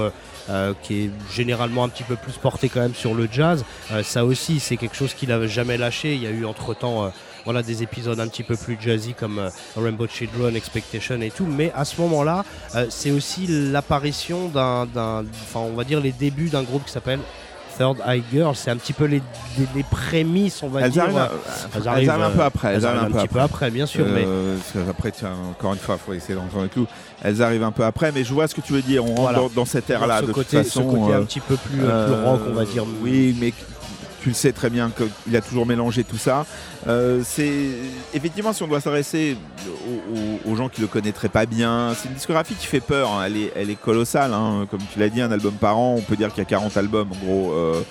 qui est généralement un petit peu plus portée quand même sur le jazz, ça aussi, c'est quelque chose qu'il n'avait jamais lâché. Il y a eu entre temps. voilà des épisodes un petit peu plus jazzy comme Rainbow Children, Expectation et tout, mais à ce moment-là, c'est aussi l'apparition d'un- enfin on va dire les débuts d'un groupe qui s'appelle Third Eye Girl, c'est un petit peu les, les- les prémices, on va Elles dire. arrivent, à- elles arrivent un peu euh, après. Elles arrivent un, petit peu après, bien sûr, mais Euh, après, tiens, encore une fois, il faut essayer d'entendre le clou. Elles arrivent un peu après, mais je vois ce que tu veux dire. On rentre Voilà. dans, dans cette ère-là. Ce de côté- toute ce façon, côté un euh, petit peu plus, euh, plus rock, on va dire. Oui, mais tu le sais très bien qu'il a toujours mélangé tout ça. Euh, c'est effectivement si on doit s'adresser aux, gens qui le connaîtraient pas bien, c'est une discographie qui fait peur. hein. Elle est, elle est colossale, hein. comme tu l'as dit, un album par an. On peut dire qu'il y a 40 albums en gros euh,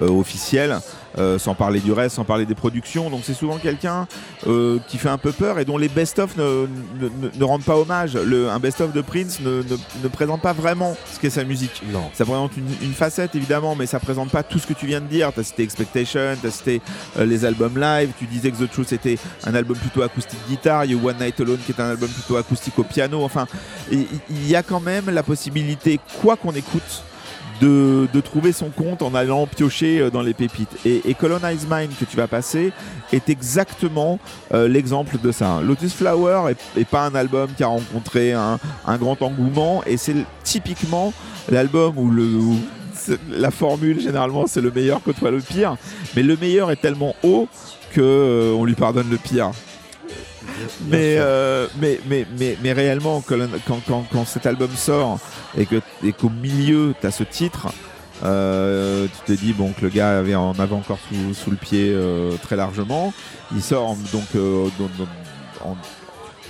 euh, officiels. Euh, sans parler du reste, sans parler des productions. Donc c'est souvent quelqu'un euh, qui fait un peu peur et dont les best-of ne, ne- ne- ne rendent pas hommage. Le, un best-of de Prince ne, présente pas vraiment ce qu'est sa musique. Non. Ça présente une, une facette évidemment, mais ça présente pas tout ce que tu viens de dire. Tu as cité Expectation, tu as cité euh, les albums live, tu disais que The Truth était un album plutôt acoustique guitare, il y a One Night Alone qui est un album plutôt acoustique au piano. Enfin, il il y a quand même la possibilité, quoi qu'on écoute, de, trouver son compte en allant piocher euh, dans les pépites. Et, Colonize Mind que tu vas passer est exactement euh, l'exemple de ça. Lotus Flower est, pas un album qui a rencontré un, grand engouement et c'est typiquement l'album où la formule généralement c'est le meilleur côtoie le pire, mais le meilleur est tellement haut que euh, on lui pardonne le pire. Mais, euh, mais, mais, mais, mais réellement, quand, quand, quand cet album sort et que- et qu'au milieu, tu as ce titre, euh, tu te dis bon, que le gars avait, en avait encore sous, sous le pied euh, très largement. Il sort donc euh, dans- dans- en,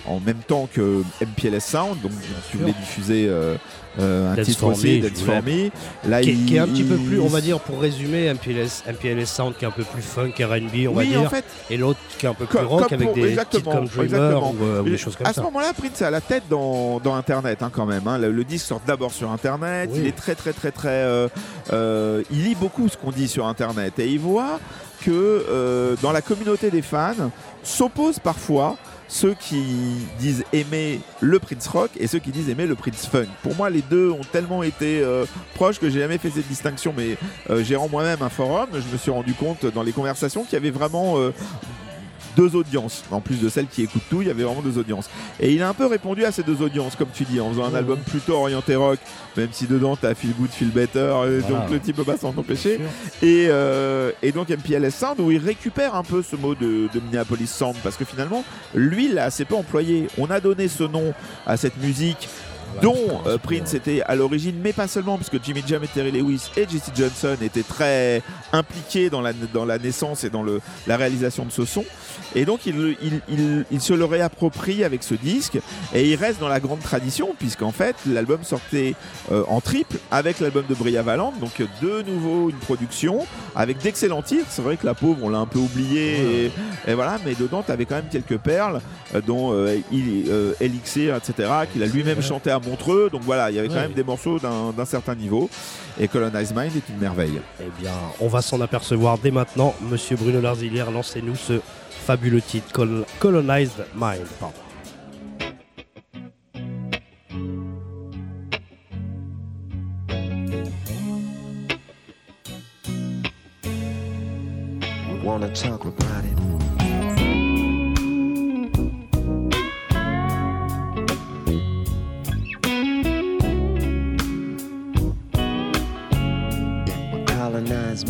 en même temps que MPLS Sound, donc tu voulais diffuser euh, euh, un Dance titre for aussi, Me, Dance je for. Me. Là, qui, est- il- qui est un petit peu plus, on va dire, pour résumer, MPLS, MPLS Sound qui est un peu plus funk, R&B, on va Oui, dire, en fait. et l'autre qui est un peu plus rock comme avec pour- des titres comme Dreamer ou, euh, ou des choses comme à ça. ce moment-là, Prince est à la tête dans, dans Internet hein, quand même. hein. Le, le disque sort d'abord sur Internet. Oui. Il est très très très très. euh, euh, il lit beaucoup ce qu'on dit sur Internet et il voit que euh, dans la communauté des fans s'opposent parfois ceux qui disent aimer le Prince Rock et ceux qui disent aimer le Prince Funk. Pour moi, les deux ont tellement été euh, proches que j'ai jamais fait cette distinction. Mais euh, gérant moi-même un forum, je me suis rendu compte dans les conversations qu'il y avait vraiment euh, deux audiences. En plus de celles qui écoutent tout, il y avait vraiment deux audiences. Et il a un peu répondu à ces deux audiences, comme tu dis, en faisant un album plutôt orienté rock, même si dedans t'as Feel Good, Feel Better, et Voilà. donc le type peut pas s'en empêcher. Et, euh, et donc MPLS Sound, où il récupère un peu ce mot de, de Minneapolis Sound, parce que finalement, lui, il l'a assez peu employé. On a donné ce nom à cette musique dont euh, Prince était à l'origine, mais pas seulement, puisque Jimmy Jam et Terry Lewis et Jesse Johnson étaient très impliqués dans la, dans la naissance et dans le, la réalisation de ce son. Et donc il, le- il, il- il se le réapproprie avec ce disque et il reste dans la grande tradition puisqu'en fait l'album sortait euh, en triple avec l'album de Bria Valente donc de nouveau une production avec d'excellents titres. C'est vrai que la pauvre on l'a un peu oublié et, et voilà mais dedans tu avais quand même quelques perles euh, dont il, Elixir etc qu'il a lui-même chanté à Montreux donc voilà il y avait quand Ouais. même des morceaux d'un d'un certain niveau et Colonize Mind est une merveille Eh bien, on va s'en apercevoir dès maintenant. Monsieur Bruno Larzilière, lancez-nous ce fabuleux titre, Col- Colonized Mind. Pardon. Wanna talk about it?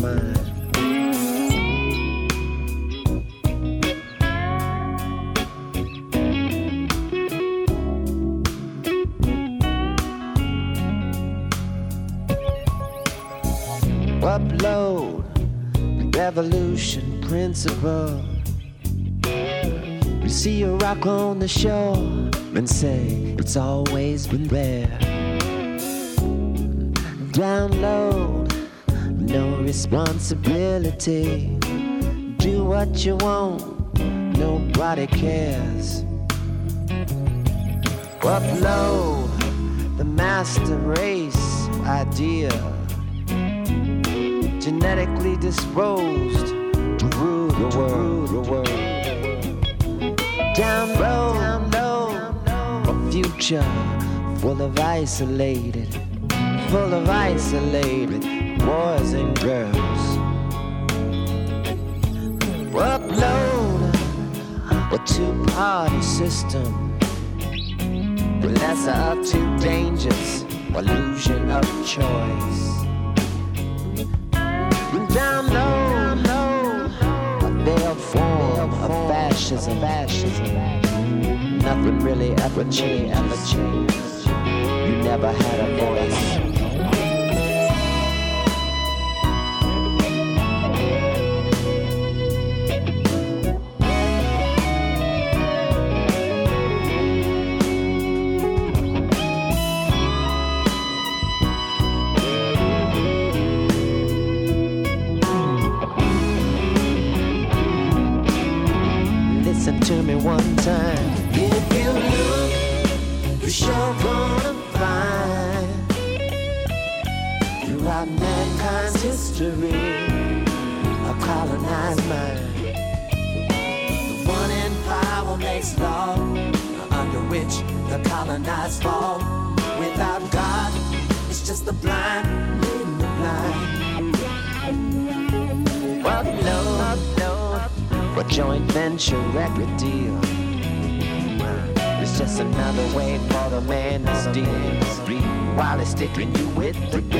Mind. Upload the revolution principle. We see a rock on the shore and say it's always been there. Download, no responsibility. Do what you want, nobody cares. upload the master race idea. Genetically disposed to rule the world. The world. Down road, down low, a future full of isolated, full of isolated boys and girls. Upload a two-party system, the lesser of two dangers, illusion of choice. Down low, low, a veiled form of fascism. Nothing really ever changed. You never had a voice. Sticking you with the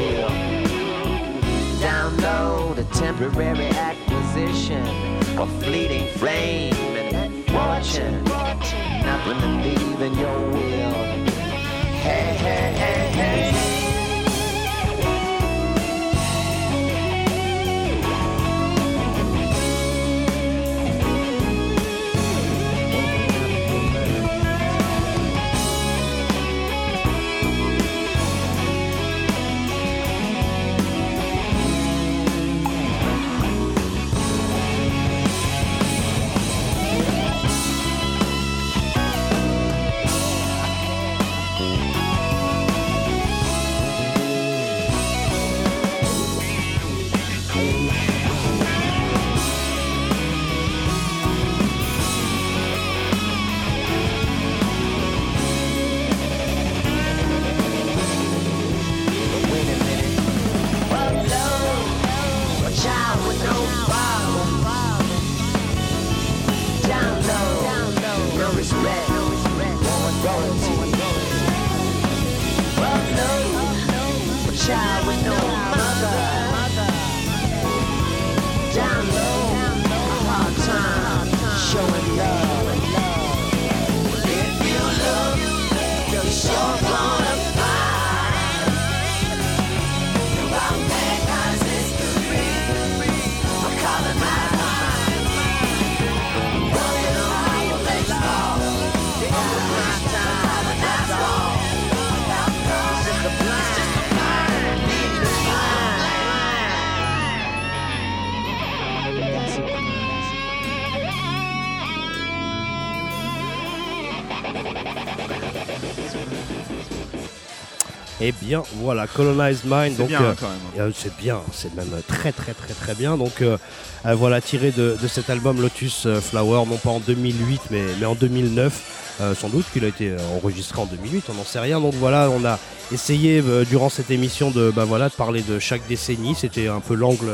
Eh bien, voilà, Colonized Mind. C'est Donc, bien, euh, quand même. euh, c'est bien, c'est même très, très, très, très bien. Donc, euh, voilà, tiré de, de cet album Lotus Flower, non pas en 2008, mais, mais en 2009. Euh, sans doute qu'il a été enregistré en 2008, on n'en sait rien. Donc voilà, on a essayé durant cette émission de, bah, voilà, de parler de chaque décennie. C'était un peu l'angle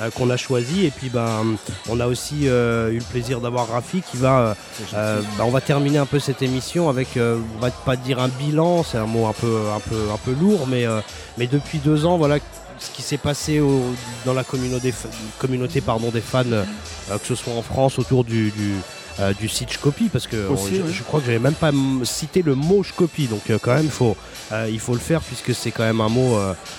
euh, qu'on a choisi. Et puis ben, on a aussi euh, eu le plaisir d'avoir Rafi qui va. euh, bah, on va terminer un peu cette émission avec, on va pas dire un bilan, c'est un mot un peu, un peu, un peu lourd, mais, mais depuis deux ans, voilà ce qui s'est passé au- dans la communauté, communauté pardon, des fans, que ce soit en France autour du, du, euh, du site Shcopy, parce que Aussi, on- je, oui. je crois que j'avais même pas cité le mot Shcopy, donc euh, quand même il faut, euh, il faut le faire puisque c'est quand même un mot,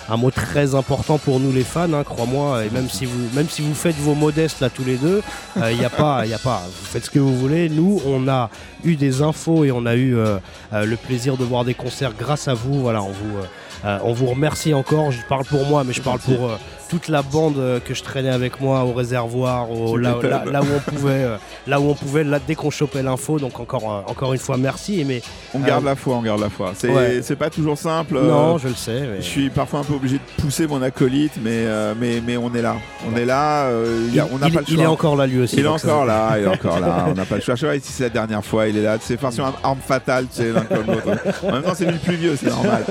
un mot très important pour nous les fans, hein, crois-moi, et même si vous, même si vous faites vos modestes là tous les deux, il n'y a pas, il a pas, vous faites ce que vous voulez. Nous, on a eu des infos et on a eu euh, euh, le plaisir de voir des concerts grâce à vous. Voilà, on vous, euh, on vous remercie encore. Je parle pour moi, mais je parle pour toute la bande que je traînais avec moi au réservoir, au- là, m'étonnes. là- là où on pouvait, là où on pouvait, là dès qu'on chopait l'info. Donc encore, encore une fois, merci. Mais On euh, garde la foi, on garde la foi. C'est Ouais. pas toujours simple. euh, Non, je le sais. mais- Je suis parfois un peu obligé de pousser mon acolyte, mais, euh, mais, mais on est là. On est là, il y a- on n'a il- pas le choix. il est encore là, lui aussi, Il est ça- encore là, il est encore là. On n'a pas le choix. Je sais pas si c'est la dernière fois, il est là. C'est façon arme fatale, tu sais, l'un comme l'autre. En même temps, c'est lui le plus vieux, c'est normal.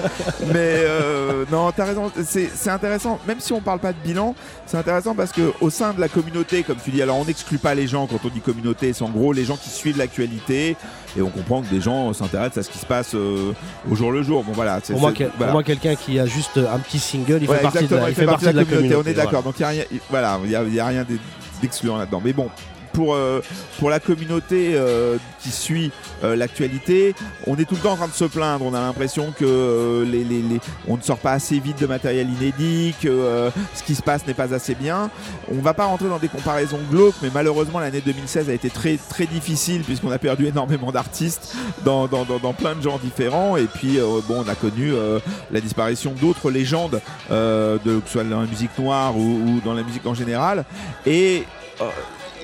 Mais euh, non, t'as raison, c'est intéressant. Même si on parle pas de bilan, c'est intéressant parce que au sein de la communauté, comme tu dis, alors on n'exclut pas les gens quand on dit communauté, c'est en gros les gens qui suivent l'actualité et on comprend que des gens s'intéressent à ce qui se passe euh, au jour le jour. Bon voilà, c'est Pour moi, c'est- quel- pour voilà. moi, quelqu'un qui a juste un petit single, il Ouais, fait partie de exactement, la, il fait partie de la communauté. On est voilà. d'accord. Donc il y a rien, il- voilà, il y a, il y a rien d'ex- d'excluant là-dedans. Mais bon. Pour, euh, pour la communauté euh, qui suit euh, l'actualité, on est tout le temps en train de se plaindre. On a l'impression que on ne sort pas assez vite de matériel inédit, que ce qui se passe n'est pas assez bien. On va pas rentrer dans des comparaisons glauques, mais malheureusement l'année 2016 a été très très difficile puisqu'on a perdu énormément d'artistes dans, plein de genres différents. Et puis bon, on a connu la disparition d'autres légendes, de, que ce soit dans la musique noire ou, dans la musique en général. Et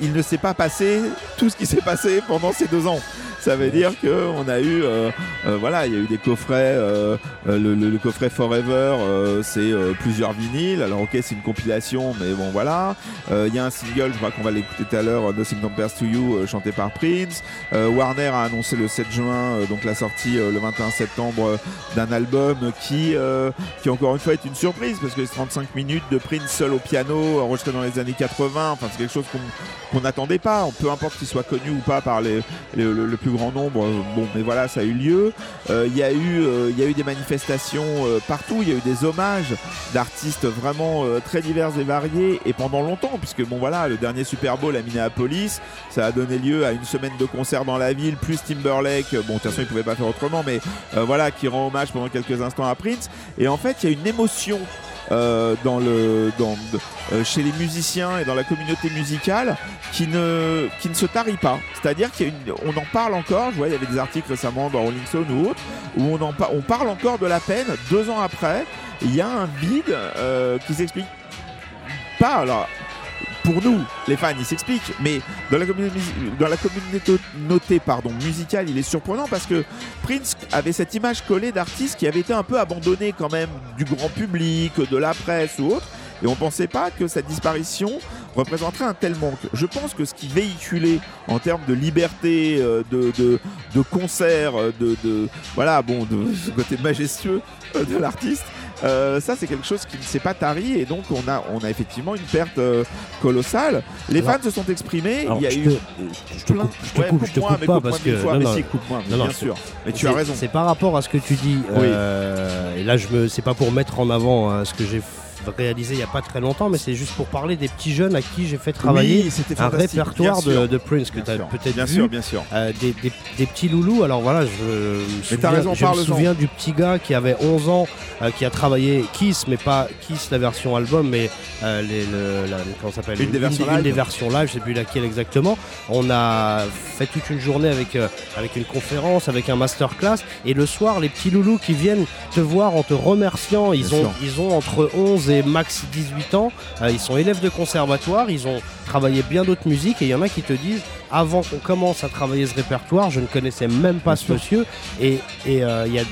il ne s'est pas passé tout ce qui s'est passé pendant ces deux ans. Ça veut dire qu'on a eu, euh, euh, voilà, il y a eu des coffrets, euh, euh, le, le- le coffret Forever, euh, c'est euh, plusieurs vinyles. Alors ok, c'est une compilation, mais bon voilà. Euh, Il y a un single, je crois qu'on va l'écouter tout à l'heure, Nothing Compares to You, chanté par Prince. Euh, Warner a annoncé le 7 juin, euh, donc la sortie euh, le 21 septembre d'un album qui, euh, qui encore une fois est une surprise parce que c'est 35 minutes de Prince seul au piano, enregistré dans les années 80. Enfin, c'est quelque chose qu'on qu'on n'attendait pas. Peu importe qu'il soit connu ou pas par les, les- le, le plus grand nombre. euh, Bon, mais voilà, ça a eu lieu. Euh, Il y a eu, euh, il y a eu des manifestations partout. Il y a eu des hommages d'artistes vraiment très divers et variés et pendant longtemps, puisque bon voilà, le dernier Super Bowl à Minneapolis, ça a donné lieu à une semaine de concerts dans la ville, plus Timberlake. Bon, de toute façon, il pouvait pas faire autrement, mais voilà, qui rend hommage pendant quelques instants à Prince. Et en fait, il y a une émotion. Euh, dans le, dans, euh, chez les musiciens et dans la communauté musicale qui ne, qui ne se tarit pas. C'est-à-dire qu'on en parle encore. Je vois, il y avait des articles récemment dans Rolling Stone ou autre où on, en on parle encore de la peine deux ans après. Il y a un vide euh, qui s'explique pas. Alors, pour nous, les fans, il s'explique, mais dans la communauté, pardon, musicale, il est surprenant parce que Prince avait cette image collée d'artiste qui avait été un peu abandonné quand même du grand public, de la presse ou autre. Et on pensait pas que sa disparition représenterait un tel manque. Je pense que ce qui véhiculait en termes de liberté, euh, de, concert, euh, de, de ce côté majestueux euh, de l'artiste, euh, ça c'est quelque chose qui ne s'est pas tari et donc on a, on a effectivement une perte euh, colossale. Les Alors- fans se sont exprimés. Il y a je eu te- je te plein- coupe, je te Ouais, coupe, je te coupe mais pas parce que fois, non, mais non, si, coupe-moi, non, bien sûr. Mais tu as raison. C'est par rapport à ce que tu dis. Oui. euh, et là, je me, c'est pas pour mettre en avant euh, ce que j'ai f- réalisé il y a pas très longtemps, mais c'est juste pour parler des petits jeunes à qui j'ai fait travailler Oui, un répertoire de, de Prince que tu as peut-être bien vu. sûr, bien sûr. Euh, des, des- des petits loulous. Alors voilà, je, me souviens- raison, je me parle-en. souviens du petit gars qui avait 11 ans, euh, qui a travaillé Kiss, mais pas Kiss la version album, mais euh, les, le, la- comment s'appelle? Une des versions une live. des versions live, je sais plus laquelle exactement. On a fait toute une journée avec, avec une conférence, avec un masterclass, et le soir, les petits loulous qui viennent te voir en te remerciant, ils, Bien ont, sûr. ils ont entre 11 et max 18 ans, Euh, ils sont élèves de conservatoire, ils ont travaillé bien d'autres musiques, et il y en a qui te disent, avant qu'on commence à travailler ce répertoire, je ne connaissais même pas ce monsieur, et et, euh, il y a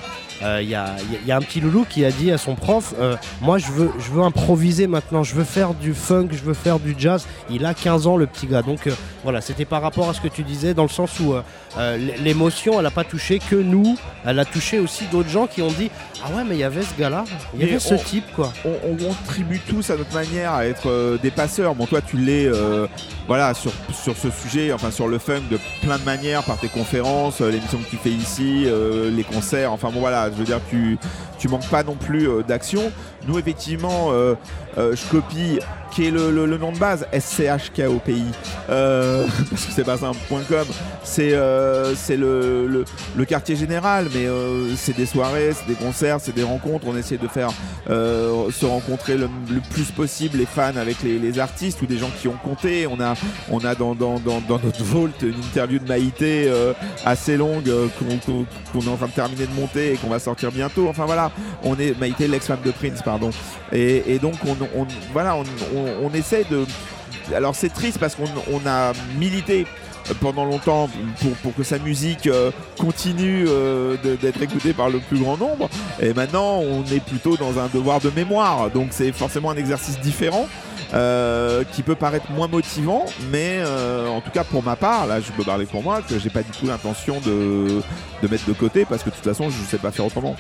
euh, il y, a, il y a un petit loulou qui a dit à son prof euh, Moi, je veux, je veux improviser maintenant, je veux faire du funk, je veux faire du jazz. Il a 15 ans, le petit gars. Donc euh, voilà, c'était par rapport à ce que tu disais, dans le sens où euh, euh, l'émotion, elle n'a pas touché que nous, elle a touché aussi d'autres gens qui ont dit Ah ouais, mais il y avait ce gars-là, il y Mais avait ce on- type, quoi. On, on contribue tous à notre manière à être euh, des passeurs. Bon, toi, tu l'es, euh, voilà, sur, sur ce sujet, enfin sur le funk de plein de manières, par tes conférences, euh, l'émission que tu fais ici, euh, les concerts. Enfin bon, voilà, je veux dire, tu tu manques pas non plus euh, d'action. Nous, effectivement, euh, euh, je copie qui est le, nom de base, SCHKOPI, euh, parce que c'est pas simple.com. C'est euh, le, le, quartier général, mais euh, c'est des soirées, c'est des concerts, c'est des rencontres. On essaie de faire euh, se rencontrer le, plus possible les fans avec les, artistes ou des gens qui ont compté. On a, on a dans, dans, dans, dans notre vault une interview de Maïté euh, assez longue euh, qu'on est en train de terminer de monter et qu'on va sortir bientôt. Enfin voilà, On est Maïté, l'ex-femme de Prince, pardon. Et, donc, on, voilà, on, essaie de. Alors, c'est triste parce qu'on on a milité pendant longtemps pour, que sa musique euh, continue euh, d'être écoutée par le plus grand nombre. Et maintenant, on est plutôt dans un devoir de mémoire. Donc, c'est forcément un exercice différent. Euh, qui peut paraître moins motivant, mais euh, en tout cas pour ma part, là je peux parler pour moi, que j'ai pas du tout l'intention de, de mettre de côté parce que de toute façon je ne sais pas faire autrement.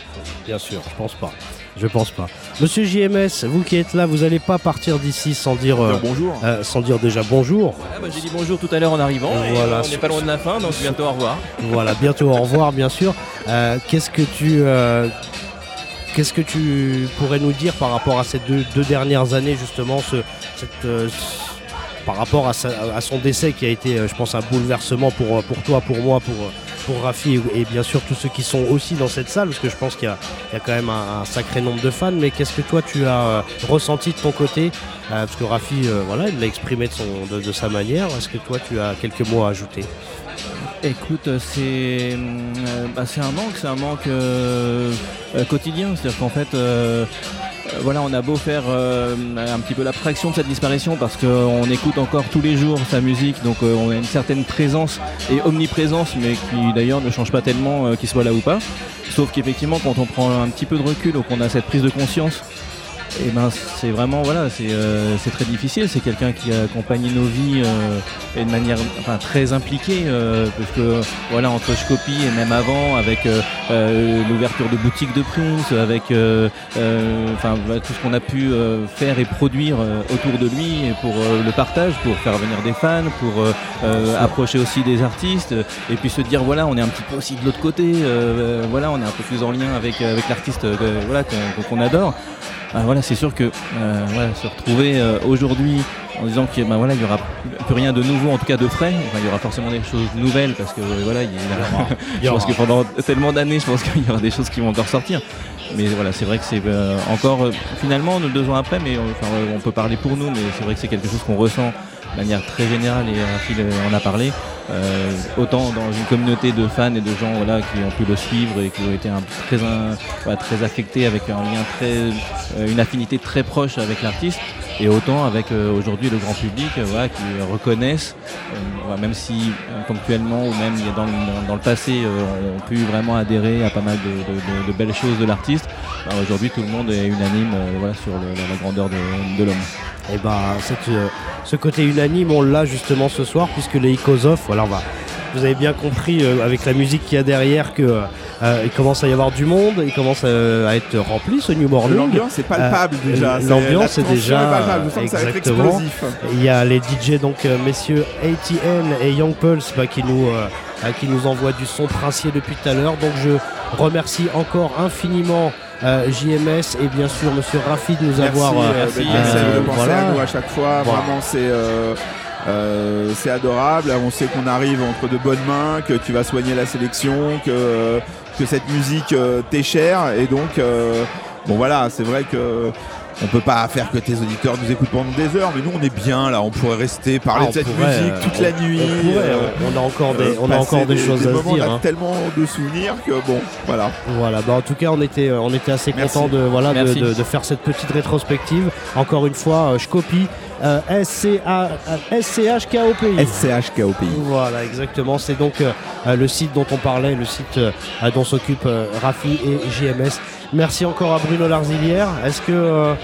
Bien sûr, je pense pas. Je pense pas. Monsieur JMS, vous qui êtes là, vous allez pas partir d'ici sans dire euh, bonjour. euh, sans dire déjà bonjour. Ah bah, J'ai dit bonjour tout à l'heure en arrivant. et Voilà, on n'est pas loin de la fin, donc bientôt au revoir. Voilà, bientôt au revoir, bien sûr. Euh, Qu'est-ce que tu euh, Qu'est-ce que tu pourrais nous dire par rapport à ces deux, dernières années, justement, euh, par rapport à, son décès qui a été, euh, je pense, un bouleversement pour, pour toi, pour moi, pour, pour Rafi et, bien sûr tous ceux qui sont aussi dans cette salle, parce que je pense qu'il y, a- quand même un, sacré nombre de fans. Mais qu'est-ce que toi tu as euh, ressenti de ton côté Parce que Rafi, voilà, il l'a exprimé de sa manière. Est-ce que toi tu as quelques mots à ajouter? Écoute, euh, c'est bah, c'est un manque, c'est un manque euh, euh, quotidien. C'est-à-dire qu'en fait, voilà, on a beau faire un petit peu l'abstraction de cette disparition parce qu'on écoute encore tous les jours sa musique, donc on a une certaine présence et omniprésence, mais qui d'ailleurs ne change pas tellement qu'il soit là ou pas. Sauf qu'effectivement, quand on prend un petit peu de recul ou qu'on a cette prise de conscience, et ben c'est vraiment voilà, c'est euh, c'est très difficile. C'est quelqu'un qui a accompagné nos vies euh, et de manière enfin, très impliquée, euh, parce que voilà entre Scopie et même avant, avec euh, euh, l'ouverture de boutiques de Prince, avec euh, enfin tout ce qu'on a pu euh, faire et produire autour de lui et pour le partage, pour faire venir des fans, pour approcher aussi des artistes, et puis se dire voilà, on est un petit peu aussi de l'autre côté, euh, voilà, on est un peu plus en lien avec avec l'artiste euh, voilà qu'on qu'on adore. Ah, voilà, c'est sûr que euh, voilà, se retrouver euh, aujourd'hui en disant qu'il ben, voilà, il y aura plus rien de nouveau, en tout cas de frais. Enfin, il y aura forcément des choses nouvelles parce que voilà, il y je pense que pendant tellement d'années, je pense qu'il y aura des choses qui vont encore sortir. Mais voilà, c'est vrai que c'est euh, encore finalement deux ans après, mais enfin, on peut parler pour nous, mais c'est vrai que c'est quelque chose qu'on ressent de manière très générale et Raphaël euh, en a parlé. Euh, autant dans une communauté de fans et de gens qui ont pu le suivre et qui ont été très, très affectés avec un lien très, euh, une affinité très proche avec l'artiste, et autant avec aujourd'hui le grand public voilà, qui reconnaissent, même si ponctuellement ou même dans, le- dans- le passé ont pu vraiment adhérer à pas mal de, belles choses de l'artiste, bah, aujourd'hui tout le monde est unanime sur la, grandeur de, de l'homme. Et ben, cette, euh, ce côté unanime, on l'a justement ce soir, puisque les Icos Off, voilà, on va- vous avez bien compris euh, avec la musique qu'il y a derrière que euh, il commence à y avoir du monde, il commence à être rempli ce New Morning. L'ambiance est palpable déjà, L'ambiance est déjà est palpable, je sens que ça va être exactement. Il y a les DJ donc messieurs ATN et Young Pulse bah, qui nous qui nous envoient du son princier depuis tout à l'heure. Donc je remercie encore infiniment euh, JMS et bien sûr Monsieur Rafi de nous Merci, avoir euh, euh, euh, de penser voilà. à nous à chaque fois. Voilà. Vraiment, c'est euh, euh, c'est adorable. On sait qu'on arrive entre de bonnes mains, que tu vas soigner la sélection, que, que cette musique euh, t'est chère. Et donc, euh, bon voilà, c'est vrai que. On peut pas faire que tes auditeurs nous écoutent pendant des heures, mais nous on est bien là, on pourrait rester parler Ah, de cette pourrait, musique euh, toute on- la nuit. on pourrait, euh, on a encore des- euh, on a encore des choses à se dire, On a hein. tellement de souvenirs que bon, voilà. Voilà, bah en tout cas on était, euh, on était assez Merci. content de, voilà, de, Merci. de- de faire cette petite rétrospective. Encore une fois, je copie euh, SCHKOPI. SCHKOPI. Voilà, exactement. C'est donc euh, le site dont on parlait, le site dont s'occupe euh, Rafi et JMS. Merci encore à Bruno Larzilière. Est-ce que. euh,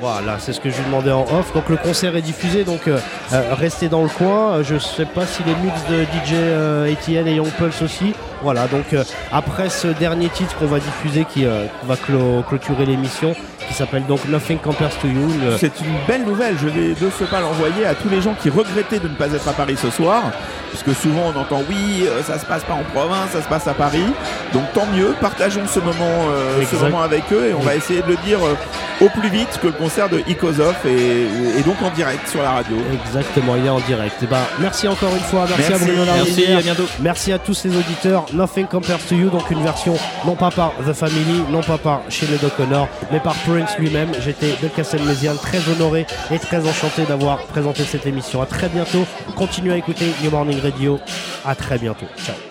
voilà, c'est ce que je lui demandais en off. Donc le concert est diffusé, donc euh, euh, restez dans le coin. Je sais pas si les mix de DJ ATN et Young Pulse aussi. Voilà, donc après ce dernier titre qu'on va diffuser qui va clôturer l'émission, qui s'appelle donc Nothing Compares to You. le- C'est une belle nouvelle. Je vais de ce pas l'envoyer à tous les gens qui regrettaient de ne pas être à Paris ce soir. Puisque souvent on entend oui, euh, ça se passe pas en province, ça se passe à Paris. Donc tant mieux, partageons ce moment, euh, ce Exact. moment avec eux et on va essayer de le dire euh, au plus vite que le concert de Ikozov est, est donc en direct sur la radio. Exactement, il est en direct. Et ben, merci encore une fois, merci, Merci. à Bruno Merci, à bientôt. Merci à tous les auditeurs. Nothing Compares to You, donc une version non pas par The Family, non pas par Sinead O'Connor, mais par Lui-même. J'étais Belkacem Méziane, très honoré et très enchanté d'avoir présenté cette émission. À très bientôt. Continuez à écouter New Morning Radio. À très bientôt. Ciao.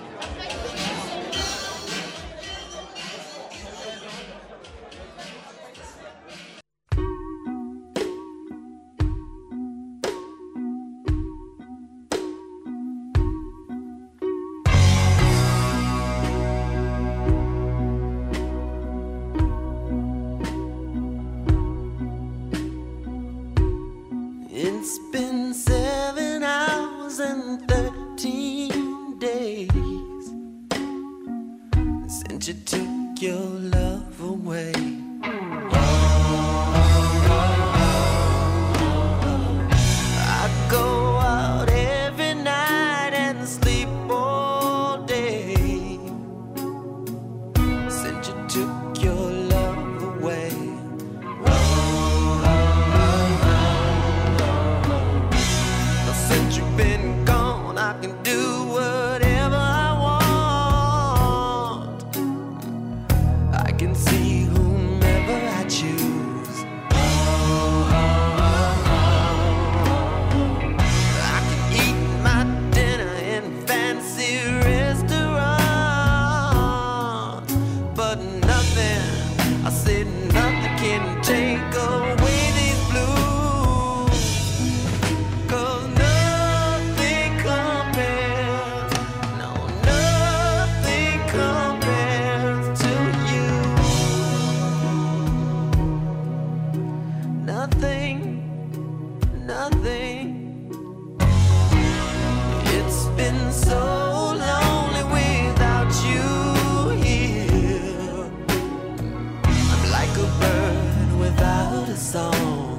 song.